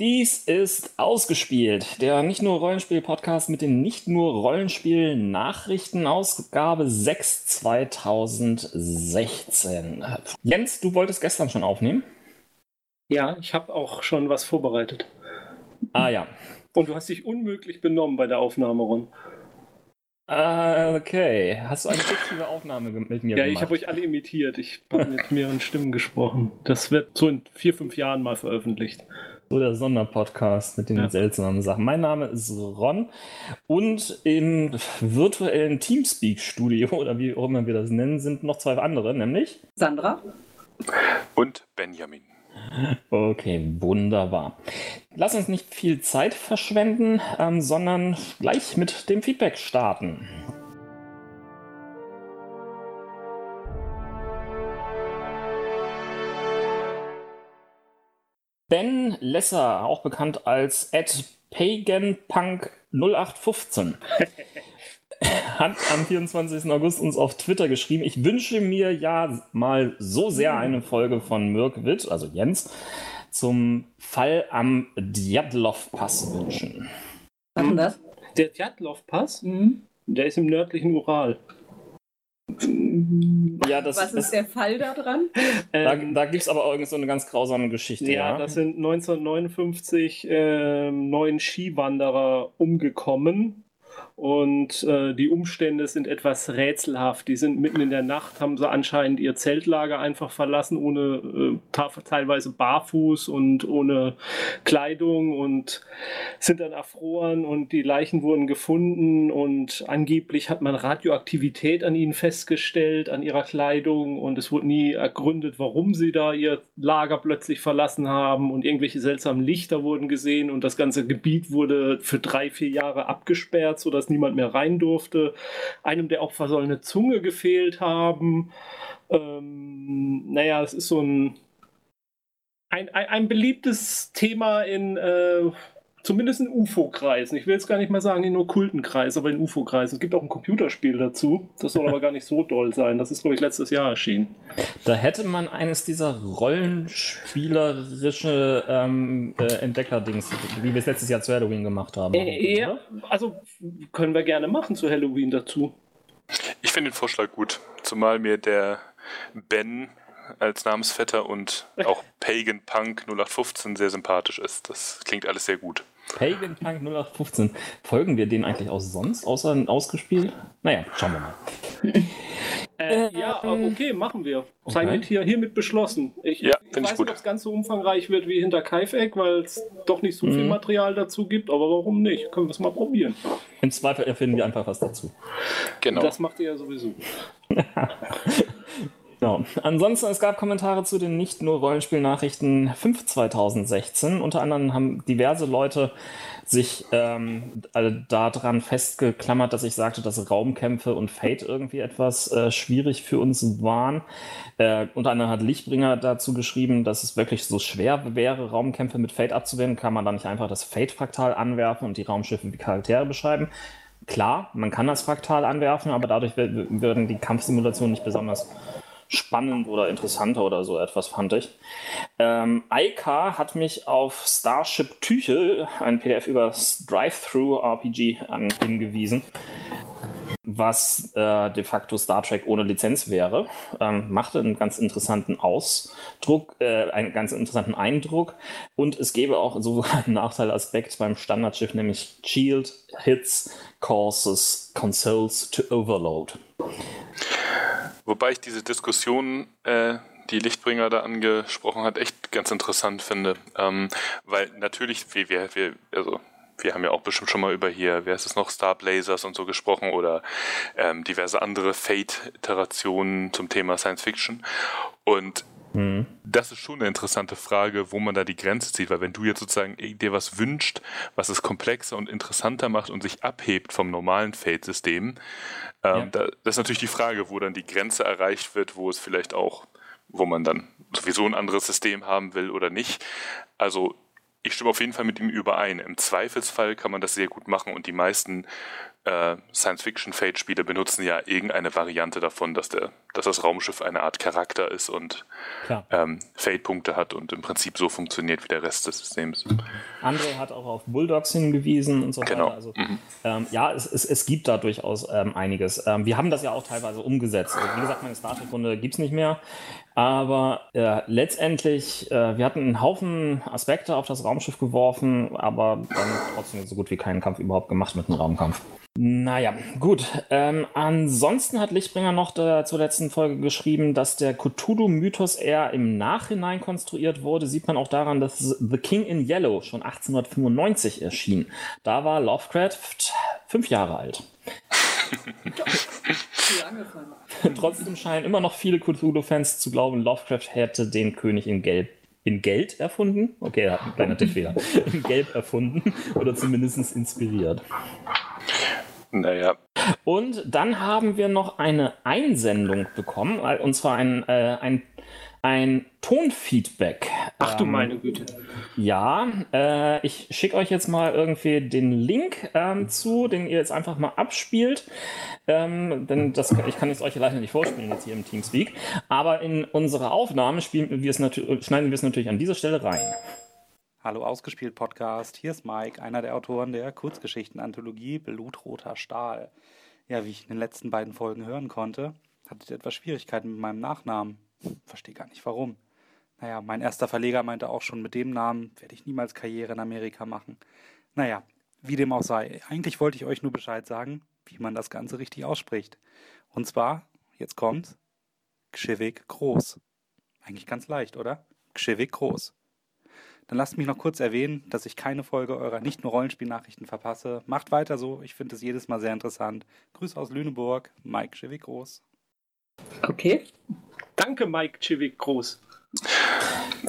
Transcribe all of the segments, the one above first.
Dies ist ausgespielt, der nicht nur Rollenspiel-Podcast mit den nicht nur Rollenspiel-Nachrichten, Ausgabe 6 2016. Jens, du wolltest gestern schon aufnehmen? Ja, ich habe auch schon was vorbereitet. Ah ja. Und du hast dich unmöglich benommen bei der Aufnahme, Ron. Ah, okay. Hast du eine fiktive Aufnahme mit mir Ja, gemacht? ich habe euch alle imitiert. Ich habe mit mehreren Stimmen gesprochen. Das wird so in vier, fünf Jahren mal veröffentlicht. So der Sonderpodcast mit den Ja. seltsamen Sachen. Mein Name ist Ron und im virtuellen Teamspeak-Studio oder wie auch immer wir das nennen, sind noch zwei andere, nämlich. Sandra? Und Benjamin. Okay, wunderbar. Lass uns nicht viel Zeit verschwenden, ähm, sondern gleich mit dem Feedback starten. Ben Lesser, auch bekannt als Ed Paganpunk 0815, hat am 24. August uns auf Twitter geschrieben, ich wünsche mir ja mal so sehr eine Folge von Mirkwitt, also Jens, zum Fall am Djatlov-Pass wünschen. Was denn das? Der Djatlov-Pass, Mhm. der ist im nördlichen Ural. Ja, das, Was das, ist der Fall da dran? da, Ähm, da gibt es aber irgend so eine ganz grausame Geschichte. ja, Ja, das sind 1959 ähm, neun Skiwanderer umgekommen. Und äh, die Umstände sind etwas rätselhaft. Die sind mitten in der Nacht, haben sie anscheinend ihr Zeltlager einfach verlassen, ohne äh, teilweise barfuß und ohne Kleidung und sind dann erfroren und die Leichen wurden gefunden und angeblich hat man Radioaktivität an ihnen festgestellt, an ihrer Kleidung und es wurde nie ergründet, warum sie da ihr Lager plötzlich verlassen haben und irgendwelche seltsamen Lichter wurden gesehen und das ganze Gebiet wurde für drei, vier Jahre abgesperrt, sodass niemand mehr rein durfte. Einem der Opfer soll eine Zunge gefehlt haben. Ähm, naja, es ist so ein, ein, ein, ein beliebtes Thema in äh, zumindest in UFO-Kreisen. Ich will jetzt gar nicht mal sagen in nur Kultenkreisen, aber in UFO-Kreisen. Es gibt auch ein Computerspiel dazu. Das soll aber gar nicht so doll sein. Das ist, glaube ich, letztes Jahr erschienen. Da hätte man eines dieser rollenspielerische ähm, äh, Entdecker-Dings, wie wir es letztes Jahr zu Halloween gemacht haben. Äh, ja, also können wir gerne machen zu Halloween dazu. Ich finde den Vorschlag gut, zumal mir der Ben als Namensvetter und auch Pagan Punk 0815 sehr sympathisch ist. Das klingt alles sehr gut. Pagan Punk 0815. Folgen wir denen eigentlich auch sonst, außer ausgespielt? Naja, schauen wir mal. Äh, ja, okay, machen wir. Sei Okay. mit hier, hiermit beschlossen. Ich, Ja, ich ich weiß gut. nicht, ob es ganz so umfangreich wird wie hinter Kaifeck, weil es doch nicht so viel Mhm. Material dazu gibt, aber warum nicht? Können wir es mal probieren. Im Zweifel erfinden wir einfach was dazu. Genau. Das macht ihr ja sowieso. Genau. Ansonsten, es gab Kommentare zu den nicht nur Rollenspielnachrichten 5 2016. Unter anderem haben diverse Leute sich ähm, daran festgeklammert, dass ich sagte, dass Raumkämpfe und Fate irgendwie etwas äh, schwierig für uns waren. Äh, unter anderem hat Lichtbringer dazu geschrieben, dass es wirklich so schwer wäre, Raumkämpfe mit Fate abzuwehren. Kann man da nicht einfach das Fate-Fraktal anwerfen und die Raumschiffe wie Charaktere beschreiben? Klar, man kann das Fraktal anwerfen, aber dadurch würden die Kampfsimulationen nicht besonders spannend oder interessanter oder so etwas, fand ich. Ähm, hat mich auf Starship Tüche, ein PDF über das Drive-Thru-RPG, an- hingewiesen, was äh, de facto Star Trek ohne Lizenz wäre. Ähm, machte einen ganz interessanten Ausdruck, äh, einen ganz interessanten Eindruck. Und es gäbe auch so einen Nachteilaspekt beim Standardschiff, nämlich Shield Hits causes Consoles to overload. Wobei ich diese Diskussion, äh, die Lichtbringer da angesprochen hat, echt ganz interessant finde. Ähm, weil natürlich, wir, wir, also wir haben ja auch bestimmt schon mal über hier, wer ist es noch, Star Blazers und so gesprochen oder ähm, diverse andere Fate-Iterationen zum Thema Science Fiction. Und Hm. das ist schon eine interessante Frage, wo man da die Grenze zieht, weil wenn du jetzt sozusagen dir was wünscht, was es komplexer und interessanter macht und sich abhebt vom normalen Fate-System, ähm, Ja. da, das ist natürlich die Frage, wo dann die Grenze erreicht wird, wo es vielleicht auch, wo man dann sowieso ein anderes System haben will oder nicht. Also ich stimme auf jeden Fall mit ihm überein. Im Zweifelsfall kann man das sehr gut machen und die meisten äh, Science-Fiction-Fate-Spiele benutzen ja irgendeine Variante davon, dass, der, dass das Raumschiff eine Art Charakter ist und ähm, Fate-Punkte hat und im Prinzip so funktioniert wie der Rest des Systems. André hat auch auf Bulldogs hingewiesen und so genau. weiter. Also, mhm. ähm, ja, es, es, es, gibt da durchaus ähm, einiges. Ähm, wir haben das ja auch teilweise umgesetzt. Also, wie gesagt, meine Star Trek-Runde gibt es nicht mehr. Aber äh, letztendlich, äh, wir hatten einen Haufen Aspekte auf das Raumschiff geworfen, aber dann trotzdem so gut wie keinen Kampf überhaupt gemacht mit einem Raumkampf. Naja, gut. Ähm, ansonsten hat Lichtbringer noch der, zur letzten Folge geschrieben, dass der Cthulhu-Mythos eher im Nachhinein konstruiert wurde. Sieht man auch daran, dass The King in Yellow schon 1895 erschien. Da war Lovecraft fünf Jahre alt. Trotzdem scheinen immer noch viele Cthulhu-Fans zu glauben, Lovecraft hätte den König in Gelb in Geld erfunden. Okay, er hat einen kleinen Tippfehler. in Gelb erfunden oder zumindest inspiriert. Naja. Und dann haben wir noch eine Einsendung bekommen, und zwar ein, äh, ein ein Tonfeedback. Ach du ähm, meine Güte. Ja, äh, ich schicke euch jetzt mal irgendwie den Link ähm, zu, den ihr jetzt einfach mal abspielt. Ähm, denn das, ich kann es euch leider nicht vorspielen jetzt hier im Teamspeak. Aber in unserer Aufnahme spielen wir es schneiden wir es natürlich an dieser Stelle rein. Hallo Ausgespielt Podcast, hier ist Mike, einer der Autoren der Kurzgeschichten-Anthologie Blutroter Stahl. Ja, wie ich in den letzten beiden Folgen hören konnte, hatte ich etwas Schwierigkeiten mit meinem Nachnamen. Verstehe gar nicht warum. Naja, mein erster Verleger meinte auch schon, mit dem Namen werde ich niemals Karriere in Amerika machen. Naja, wie dem auch sei. Eigentlich wollte ich euch nur Bescheid sagen, wie man das Ganze richtig ausspricht. Und zwar, jetzt kommt's, Gschewig groß. Eigentlich ganz leicht, oder? Gschewig groß. Dann lasst mich noch kurz erwähnen, dass ich keine Folge eurer nicht nur Rollenspielnachrichten verpasse. Macht weiter so, ich finde es jedes Mal sehr interessant. Grüße aus Lüneburg, Mike Gschewig groß. Okay. Danke, Mike Chivik Groß.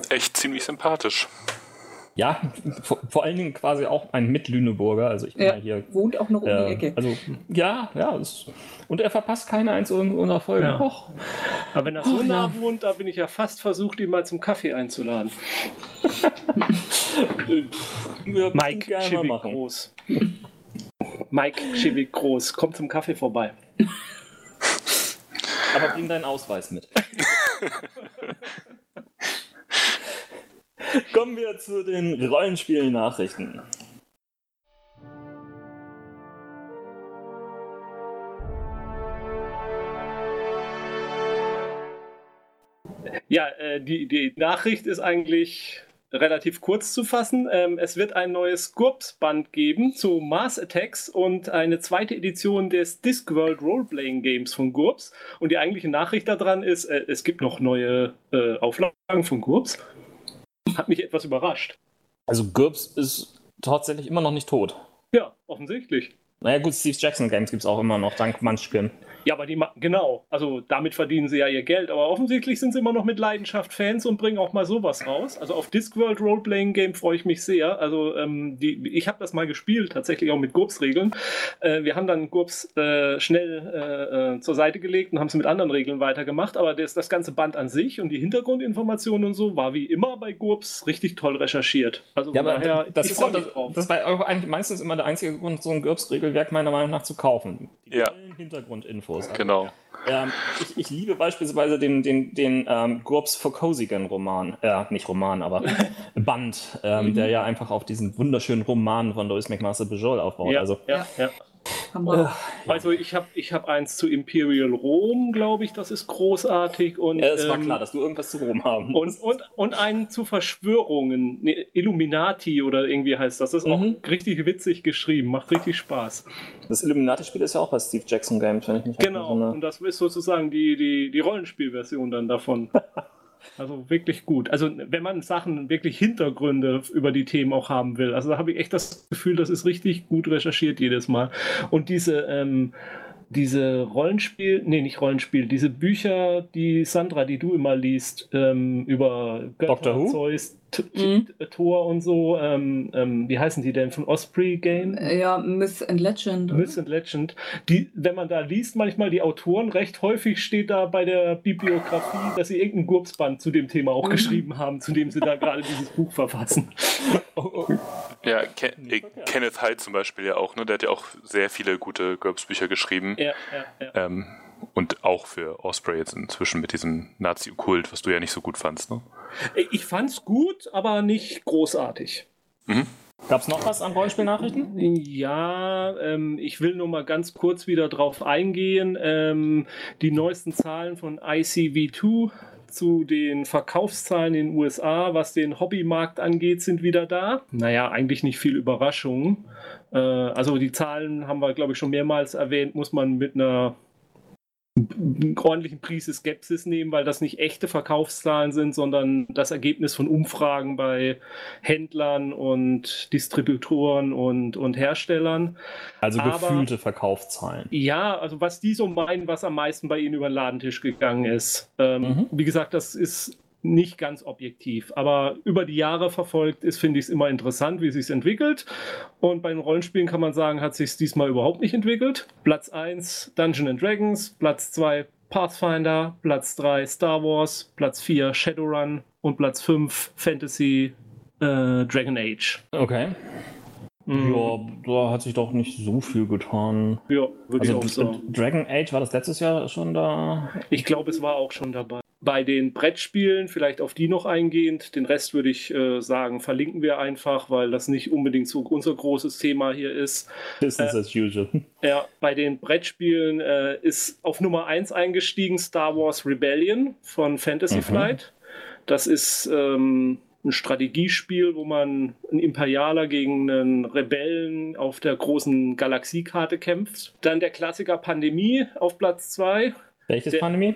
Echt ziemlich sympathisch. Ja, vor, vor, allen Dingen quasi auch ein Mitlüneburger. Also ich bin ja, hier. Wohnt auch noch um äh, die Ecke. Also ja, ja. Das, und er verpasst keine einzelne unserer Folgen. Ja. Och. Aber wenn er so oh, nah ja. wohnt, da bin ich ja fast versucht, ihn mal zum Kaffee einzuladen. Mike Chivik Groß. Mike Chivik Groß, komm zum Kaffee vorbei. Aber bring deinen Ausweis mit. Kommen wir zu den Rollenspielen-Nachrichten. Ja, äh, die, die Nachricht ist eigentlich relativ kurz zu fassen. Ähm, es wird ein neues GURPS-Band geben zu Mars Attacks und eine zweite Edition des Discworld Roleplaying Games von GURPS. Und die eigentliche Nachricht daran ist, äh, es gibt noch neue äh, Auflagen von GURPS. Hat mich etwas überrascht. Also GURPS ist tatsächlich immer noch nicht tot. Ja, offensichtlich. Naja gut, Steve Jackson Games gibt es auch immer noch, dank Munchkin. Ja, aber die, genau, also damit verdienen sie ja ihr Geld, aber offensichtlich sind sie immer noch mit Leidenschaft Fans und bringen auch mal sowas raus. Also auf Discworld Roleplaying Game freue ich mich sehr. Also ähm, die, ich habe das mal gespielt, tatsächlich auch mit GURPS-Regeln. Äh, wir haben dann GURPS äh, schnell äh, äh, zur Seite gelegt und haben es mit anderen Regeln weitergemacht, aber das, das ganze Band an sich und die Hintergrundinformationen und so war wie immer bei GURPS richtig toll recherchiert. Also ja, daher, das, ist auch, das, das war eigentlich meistens immer der einzige Grund, so ein GURPS-Regelwerk meiner Meinung nach zu kaufen. Die ja. Hintergrundinfo. Also, genau. Ähm, ich, ich, liebe beispielsweise den, den, den ähm, Gurps Fokosigan Roman, äh, nicht Roman, aber Band, ähm, mhm. der ja einfach auf diesen wunderschönen Roman von Louis McMaster Bejol aufbaut. Ja, also, ja, ja. Äh, also ich habe ich hab eins zu Imperial Rom, glaube ich, das ist großartig. Und, ja, es war ähm, klar, dass du irgendwas zu Rom haben und, und, und einen zu Verschwörungen, nee, Illuminati oder irgendwie heißt das. Das ist mhm. auch richtig witzig geschrieben, macht richtig Spaß. Das Illuminati-Spiel ist ja auch bei Steve Jackson Games, wenn ich nicht Genau, und das ist sozusagen die, die, die Rollenspielversion dann davon. Also wirklich gut. Also wenn man Sachen, wirklich Hintergründe über die Themen auch haben will. Also da habe ich echt das Gefühl, das ist richtig gut recherchiert jedes Mal. Und diese, ähm, diese Rollenspiel, nee, nicht Rollenspiel, diese Bücher, die Sandra, die du immer liest, ähm, über Götter, Doctor Who? Zeus, Mhm. Tor und so. Ähm, ähm, wie heißen die denn von Osprey Game? Äh, Ja, Myth and Legend. Myth and Legend. Die, wenn man da liest, manchmal die Autoren, recht häufig steht da bei der Bibliografie, dass sie irgendein Gurpsband zu dem Thema auch Mhm. geschrieben haben, zu dem sie da gerade dieses Buch verfassen. Ja, Ke äh, Kenneth Hyde zum Beispiel ja auch, ne? Der hat ja auch sehr viele gute GURPS-Bücher geschrieben. Ja, ja, ja. Ähm, und auch für Osprey jetzt inzwischen mit diesem Nazi-Kult, was du ja nicht so gut fandst, ne? Ich fand's gut, aber nicht großartig. Gab es noch was an Rollenspielnachrichten? Ja, ähm, ich will nur mal ganz kurz wieder drauf eingehen. Ähm, die neuesten Zahlen von ICV2 zu den Verkaufszahlen in den USA, was den Hobbymarkt angeht, sind wieder da. Naja, eigentlich nicht viel Überraschung. Äh, also die Zahlen haben wir, glaube ich, schon mehrmals erwähnt, muss man mit einer ordentlichen Prise Skepsis nehmen, weil das nicht echte Verkaufszahlen sind, sondern das Ergebnis von Umfragen bei Händlern und Distributoren und, und Herstellern. Also Aber- gefühlte Verkaufszahlen. Ja, also was die so meinen, was am meisten bei ihnen über den Ladentisch gegangen ist. Ähm, Mhm. Wie gesagt, das ist nicht ganz objektiv, aber über die Jahre verfolgt ist, finde ich es immer interessant, wie es sich entwickelt. Und bei den Rollenspielen kann man sagen, hat sich diesmal überhaupt nicht entwickelt. Platz 1 Dungeon and Dragons, Platz 2 Pathfinder, Platz 3 Star Wars, Platz 4 Shadowrun und Platz 5 Fantasy äh, Dragon Age. Okay. Mhm. Ja, da hat sich doch nicht so viel getan. ja würde Also ich auch sagen. Dragon Age war das letztes Jahr schon da. Ich glaube, es war auch schon dabei. Bei den Brettspielen, vielleicht auf die noch eingehend, den Rest würde ich äh, sagen, verlinken wir einfach, weil das nicht unbedingt so unser großes Thema hier ist. Business as usual. Ja, bei den Brettspielen äh, ist auf Nummer 1 eingestiegen Star Wars Rebellion von Fantasy Mhm. Flight. Das ist ähm, ein Strategiespiel, wo man ein Imperialer gegen einen Rebellen auf der großen Galaxiekarte kämpft. Dann der Klassiker Pandemie auf Platz 2. Welches Der- Pandemie?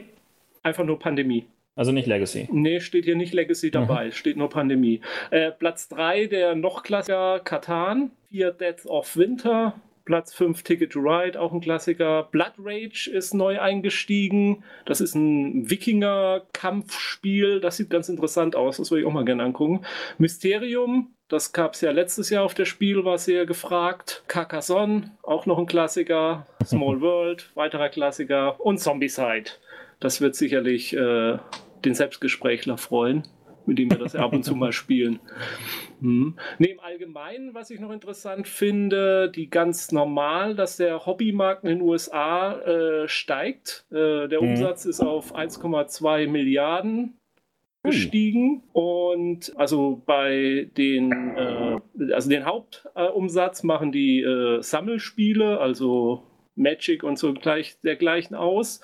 Einfach nur Pandemie. Also nicht Legacy. Nee, steht hier nicht Legacy dabei, steht nur Pandemie. Äh, Platz 3 der noch Klassiker Katan, 4 Death of Winter, Platz 5 Ticket to Ride, auch ein Klassiker. Blood Rage ist neu eingestiegen. Das ist ein Wikinger-Kampfspiel. Das sieht ganz interessant aus. Das würde ich auch mal gerne angucken. Mysterium, das gab es ja letztes Jahr auf der Spiel, war sehr gefragt. Carcassonne, auch noch ein Klassiker. Small World, weiterer Klassiker. Und Zombicide. Das wird sicherlich äh, den Selbstgesprächler freuen, mit dem wir das ab und zu mal spielen. Hm. Nee, im Allgemeinen, was ich noch interessant finde, die ganz normal, dass der Hobbymarkt in den USA äh, steigt. Äh, der Mhm. Umsatz ist auf 1,2 Milliarden gestiegen und also bei den äh, also den Hauptumsatz machen die äh, Sammelspiele also Magic und so gleich dergleichen aus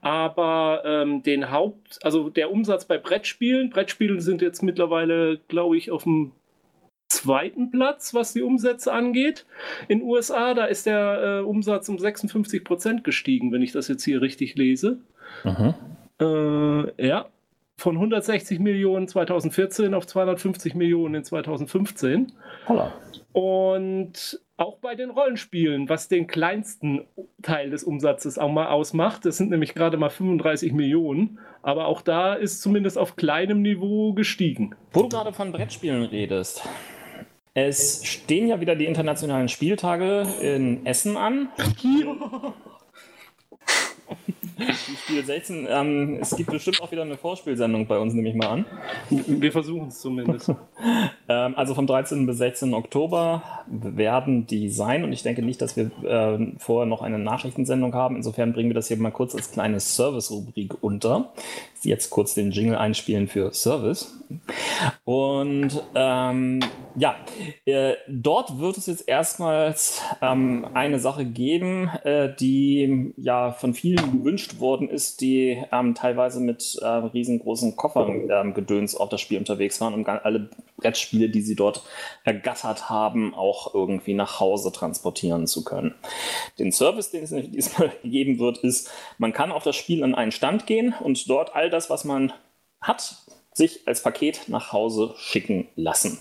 aber ähm, den Haupt also der Umsatz bei Brettspielen Brettspiele sind jetzt mittlerweile glaube ich auf dem zweiten Platz, was die Umsätze angeht. In USA, da ist der äh, Umsatz um 56 Prozent gestiegen, wenn ich das jetzt hier richtig lese. Äh, ja, von 160 Millionen 2014 auf 250 Millionen in 2015. Holla. Und auch bei den Rollenspielen, was den kleinsten Teil des Umsatzes auch mal ausmacht, das sind nämlich gerade mal 35 Millionen, aber auch da ist zumindest auf kleinem Niveau gestiegen. Wo du gerade von Brettspielen redest. Es stehen ja wieder die internationalen Spieltage in Essen an. Spiel 16, ähm, es gibt bestimmt auch wieder eine Vorspielsendung bei uns, nehme ich mal an. Wir versuchen es zumindest. Ähm, also vom 13. bis 16. Oktober werden die sein und ich denke nicht, dass wir ähm, vorher noch eine Nachrichtensendung haben. Insofern bringen wir das hier mal kurz als kleine Service-Rubrik unter. Jetzt kurz den Jingle einspielen für Service. Und ähm, ja, äh, dort wird es jetzt erstmals ähm, eine Sache geben, äh, die ja von vielen gewünscht worden ist, die ähm, teilweise mit äh, riesengroßen Koffern ähm, gedöns auf das Spiel unterwegs waren, um alle Brettspiele, die sie dort ergattert haben, auch irgendwie nach Hause transportieren zu können. Den Service, den es diesmal geben wird, ist, man kann auf das Spiel an einen Stand gehen und dort all das, was man hat, sich als Paket nach Hause schicken lassen.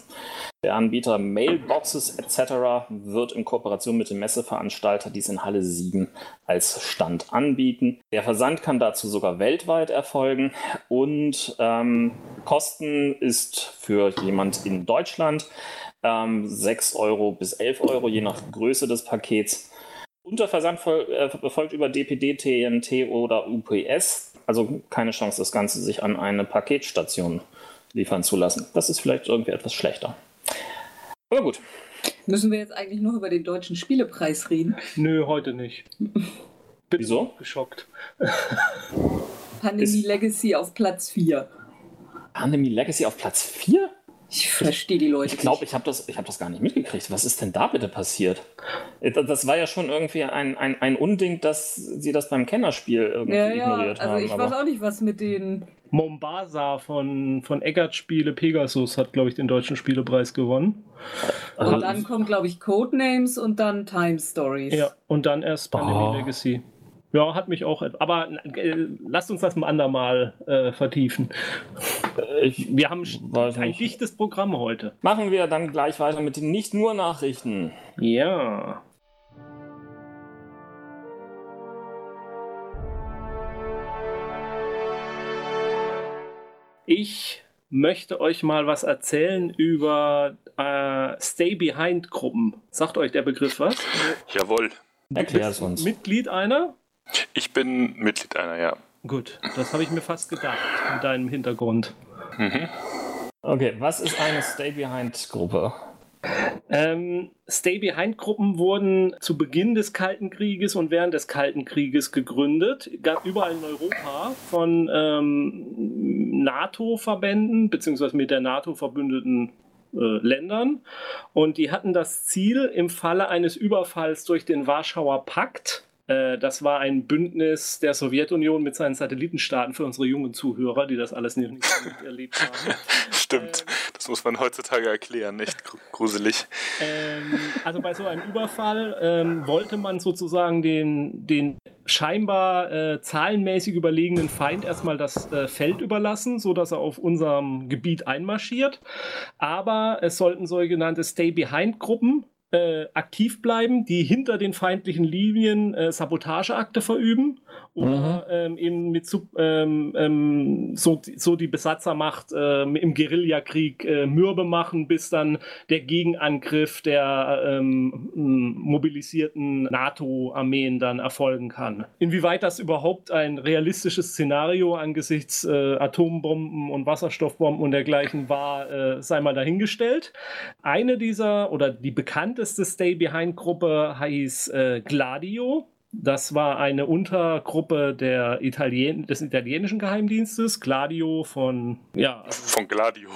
Der Anbieter Mailboxes etc. wird in Kooperation mit dem Messeveranstalter dies in Halle 7 als Stand anbieten. Der Versand kann dazu sogar weltweit erfolgen und ähm, Kosten ist für jemand in Deutschland ähm, 6 Euro bis 11 Euro, je nach Größe des Pakets. Unterversand erfolgt äh, über DPD, TNT oder UPS. Also keine Chance, das Ganze sich an eine Paketstation liefern zu lassen. Das ist vielleicht irgendwie etwas schlechter. Aber gut. Müssen wir jetzt eigentlich noch über den deutschen Spielepreis reden? Nö, heute nicht. Bin Wieso? Geschockt. Pandemie ist Legacy auf Platz 4. Pandemie Legacy auf Platz 4? Ich verstehe die Leute. Ich glaube, ich habe das, hab das gar nicht mitgekriegt. Was ist denn da bitte passiert? Äh, das war ja schon irgendwie ein, ein, ein Unding, dass sie das beim Kennerspiel irgendwie ja, ignoriert ja. Also haben. Ich weiß auch nicht, was mit den. Mombasa von, von Eggert Spiele Pegasus hat, glaube ich, den deutschen Spielepreis gewonnen. Und also, dann kommt, glaube ich, Codenames und dann Time Stories. Ja, und dann erst Pandemic oh. Legacy. Ja, hat mich auch. Aber äh, lasst uns das ein andermal äh, vertiefen. Ich wir haben ein dichtes Programm heute. Machen wir dann gleich weiter mit den nicht nur Nachrichten. Ja. Ich möchte euch mal was erzählen über äh, Stay-Behind-Gruppen. Sagt euch der Begriff was? Jawohl. Erklär es uns. Mitglied einer? Ich bin Mitglied einer, ja. Gut, das habe ich mir fast gedacht mit deinem Hintergrund. Mhm. Okay, was ist eine Stay-Behind-Gruppe? Ähm, Stay-Behind-Gruppen wurden zu Beginn des Kalten Krieges und während des Kalten Krieges gegründet, überall in Europa von ähm, NATO-Verbänden beziehungsweise mit der NATO verbündeten äh, Ländern. Und die hatten das Ziel, im Falle eines Überfalls durch den Warschauer Pakt äh, das war ein Bündnis der Sowjetunion mit seinen Satellitenstaaten für unsere jungen Zuhörer, die das alles nicht, nicht erlebt haben. Stimmt, ähm, das muss man heutzutage erklären, nicht gruselig. Ähm, also bei so einem Überfall ähm, wollte man sozusagen den, den scheinbar äh, zahlenmäßig überlegenen Feind erstmal das äh, Feld überlassen, sodass er auf unserem Gebiet einmarschiert. Aber es sollten sogenannte Stay-Behind-Gruppen äh, aktiv bleiben, die hinter den feindlichen Linien äh, Sabotageakte verüben oder mhm. ähm, eben mit ähm, ähm, so, so die Besatzermacht ähm, im Guerillakrieg äh, mürbe machen, bis dann der Gegenangriff der ähm, mobilisierten NATO-Armeen dann erfolgen kann. Inwieweit das überhaupt ein realistisches Szenario angesichts äh, Atombomben und Wasserstoffbomben und dergleichen war, äh, sei mal dahingestellt. Eine dieser oder die bekannteste Stay-Behind-Gruppe heißt äh, Gladio. Das war eine Untergruppe der Italien des italienischen Geheimdienstes, Gladio von, ja, also von Gladio.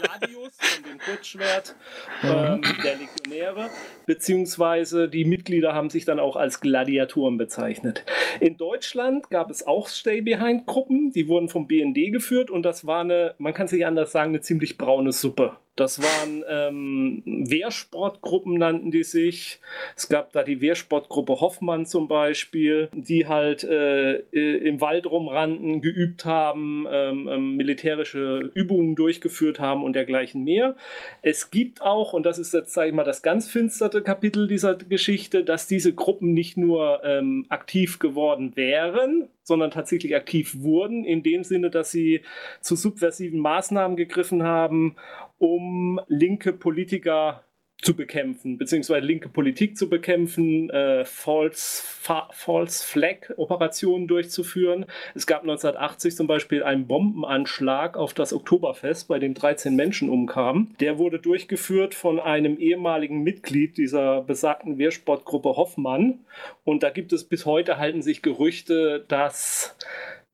Gladius, von dem Kurzschwert ähm, der Legionäre, beziehungsweise die Mitglieder haben sich dann auch als Gladiatoren bezeichnet. In Deutschland gab es auch Stay-Behind-Gruppen, die wurden vom BND geführt und das war eine, man kann es nicht anders sagen, eine ziemlich braune Suppe. Das waren ähm, Wehrsportgruppen, nannten die sich. Es gab da die Wehrsportgruppe Hoffmann zum Beispiel, die halt äh, im Wald rumrannten, geübt haben, ähm, ähm, militärische Übungen durchgeführt haben und dergleichen mehr. Es gibt auch, und das ist jetzt, sage ich mal, das ganz finsterte Kapitel dieser Geschichte, dass diese Gruppen nicht nur ähm, aktiv geworden wären, sondern tatsächlich aktiv wurden, in dem Sinne, dass sie zu subversiven Maßnahmen gegriffen haben, um linke Politiker zu bekämpfen, beziehungsweise linke Politik zu bekämpfen, äh, False, False Flag Operationen durchzuführen. Es gab 1980 zum Beispiel einen Bombenanschlag auf das Oktoberfest, bei dem 13 Menschen umkamen. Der wurde durchgeführt von einem ehemaligen Mitglied dieser besagten Wehrsportgruppe Hoffmann. Und da gibt es bis heute halten sich Gerüchte, dass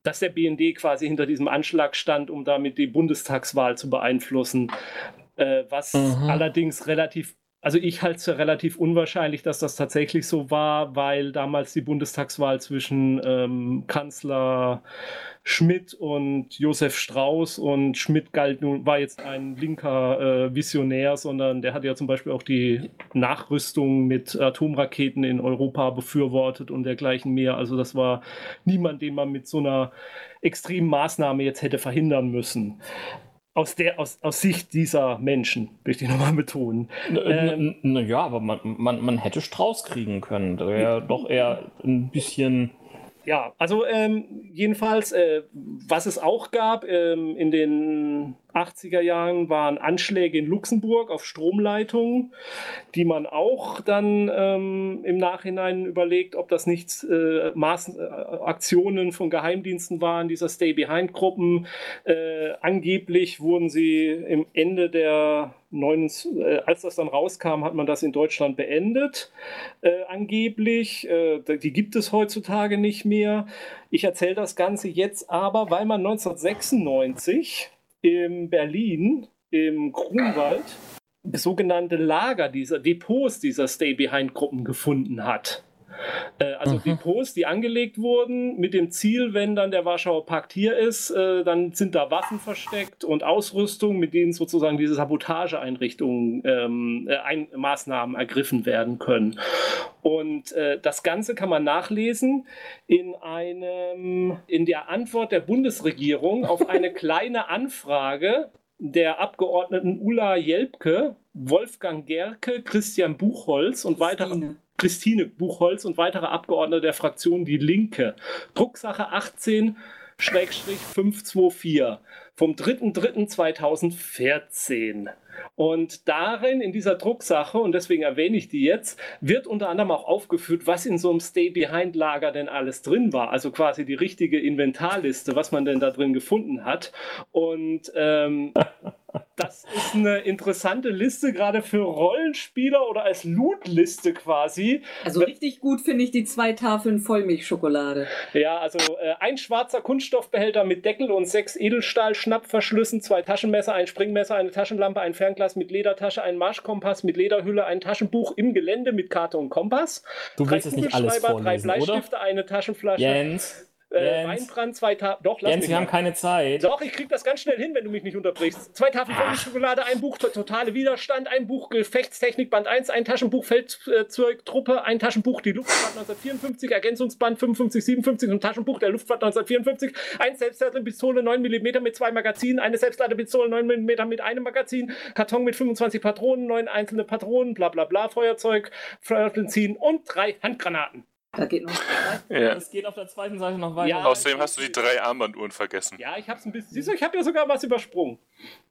dass der BND quasi hinter diesem Anschlag stand, um damit die Bundestagswahl zu beeinflussen. Äh, was mhm. allerdings relativ, also ich halte es für relativ unwahrscheinlich, dass das tatsächlich so war, weil damals die Bundestagswahl zwischen ähm, Kanzler Schmidt und Josef Strauß und Schmidt galt nun, war jetzt ein linker äh, Visionär, sondern der hat ja zum Beispiel auch die Nachrüstung mit Atomraketen in Europa befürwortet und dergleichen mehr. Also das war niemand, den man mit so einer extremen Maßnahme jetzt hätte verhindern müssen. Aus, der, aus, aus Sicht dieser Menschen, möchte ich nochmal betonen. Ähm, naja, aber man, man, man hätte Strauß kriegen können. Der wäre doch eher ein bisschen ja, also ähm, jedenfalls, äh, was es auch gab ähm, in den 80er Jahren, waren Anschläge in Luxemburg auf Stromleitungen, die man auch dann ähm, im Nachhinein überlegt, ob das nicht äh, Maßen, äh, Aktionen von Geheimdiensten waren, dieser Stay-Behind-Gruppen. Äh, angeblich wurden sie im Ende der 9, äh, als das dann rauskam, hat man das in Deutschland beendet, äh, angeblich. Äh, die gibt es heutzutage nicht mehr. Ich erzähle das Ganze jetzt aber, weil man 1996 in Berlin im Grunwald sogenannte Lager dieser Depots dieser Stay-Behind-Gruppen gefunden hat. Äh, also mhm. Depots, die angelegt wurden mit dem Ziel, wenn dann der Warschauer Pakt hier ist, äh, dann sind da Waffen versteckt und Ausrüstung, mit denen sozusagen diese Sabotageeinrichtungen, ähm, äh, ein, Maßnahmen ergriffen werden können. Und äh, das Ganze kann man nachlesen in einem, in der Antwort der Bundesregierung auf eine kleine Anfrage der Abgeordneten Ulla Jelpke, Wolfgang Gerke, Christian Buchholz und weitere Christine Buchholz und weitere Abgeordnete der Fraktion Die Linke. Drucksache 18 524 vom 3.3.2014. Und darin, in dieser Drucksache, und deswegen erwähne ich die jetzt, wird unter anderem auch aufgeführt, was in so einem Stay-Behind-Lager denn alles drin war. Also quasi die richtige Inventarliste, was man denn da drin gefunden hat. Und ähm, das ist eine interessante Liste, gerade für Rollenspieler oder als Loot-Liste quasi. Also richtig gut finde ich die zwei Tafeln Vollmilchschokolade. Ja, also äh, ein schwarzer Kunststoffbehälter mit Deckel und sechs Edelstahl-Schnappverschlüssen, zwei Taschenmesser, ein Springmesser, eine Taschenlampe, ein Fernglas mit Ledertasche, ein Marschkompass mit Lederhülle, ein Taschenbuch im Gelände mit Karte und Kompass. Du willst es nicht alles vorlesen, drei Bleistifte, oder? eine Taschenflasche. Jens. Äh, Weinbrand, zwei Tafeln. Doch, lass Jens, wir mal. haben keine Zeit. Doch, ich krieg das ganz schnell hin, wenn du mich nicht unterbrichst. Zwei Tafeln ah. Schokolade, ein Buch Totale Widerstand, ein Buch Gefechtstechnik Band 1, ein Taschenbuch Feldzeugtruppe, ein Taschenbuch Die Luftfahrt 1954, Ergänzungsband 55, 57 und Taschenbuch der Luftfahrt 1954, ein Selbstladepistole 9 mm mit zwei Magazinen, eine Selbstladepistole 9 mm mit einem Magazin, Karton mit 25 Patronen, neun einzelne Patronen, bla bla bla, Feuerzeug, Benzin und drei Handgranaten. Da geht noch ja. Es geht auf der zweiten Seite noch weiter. Ja, Außerdem hast du die drei Armbanduhren vergessen. Ja, ich hab's ein bisschen. Siehst du, ich habe ja sogar was übersprungen.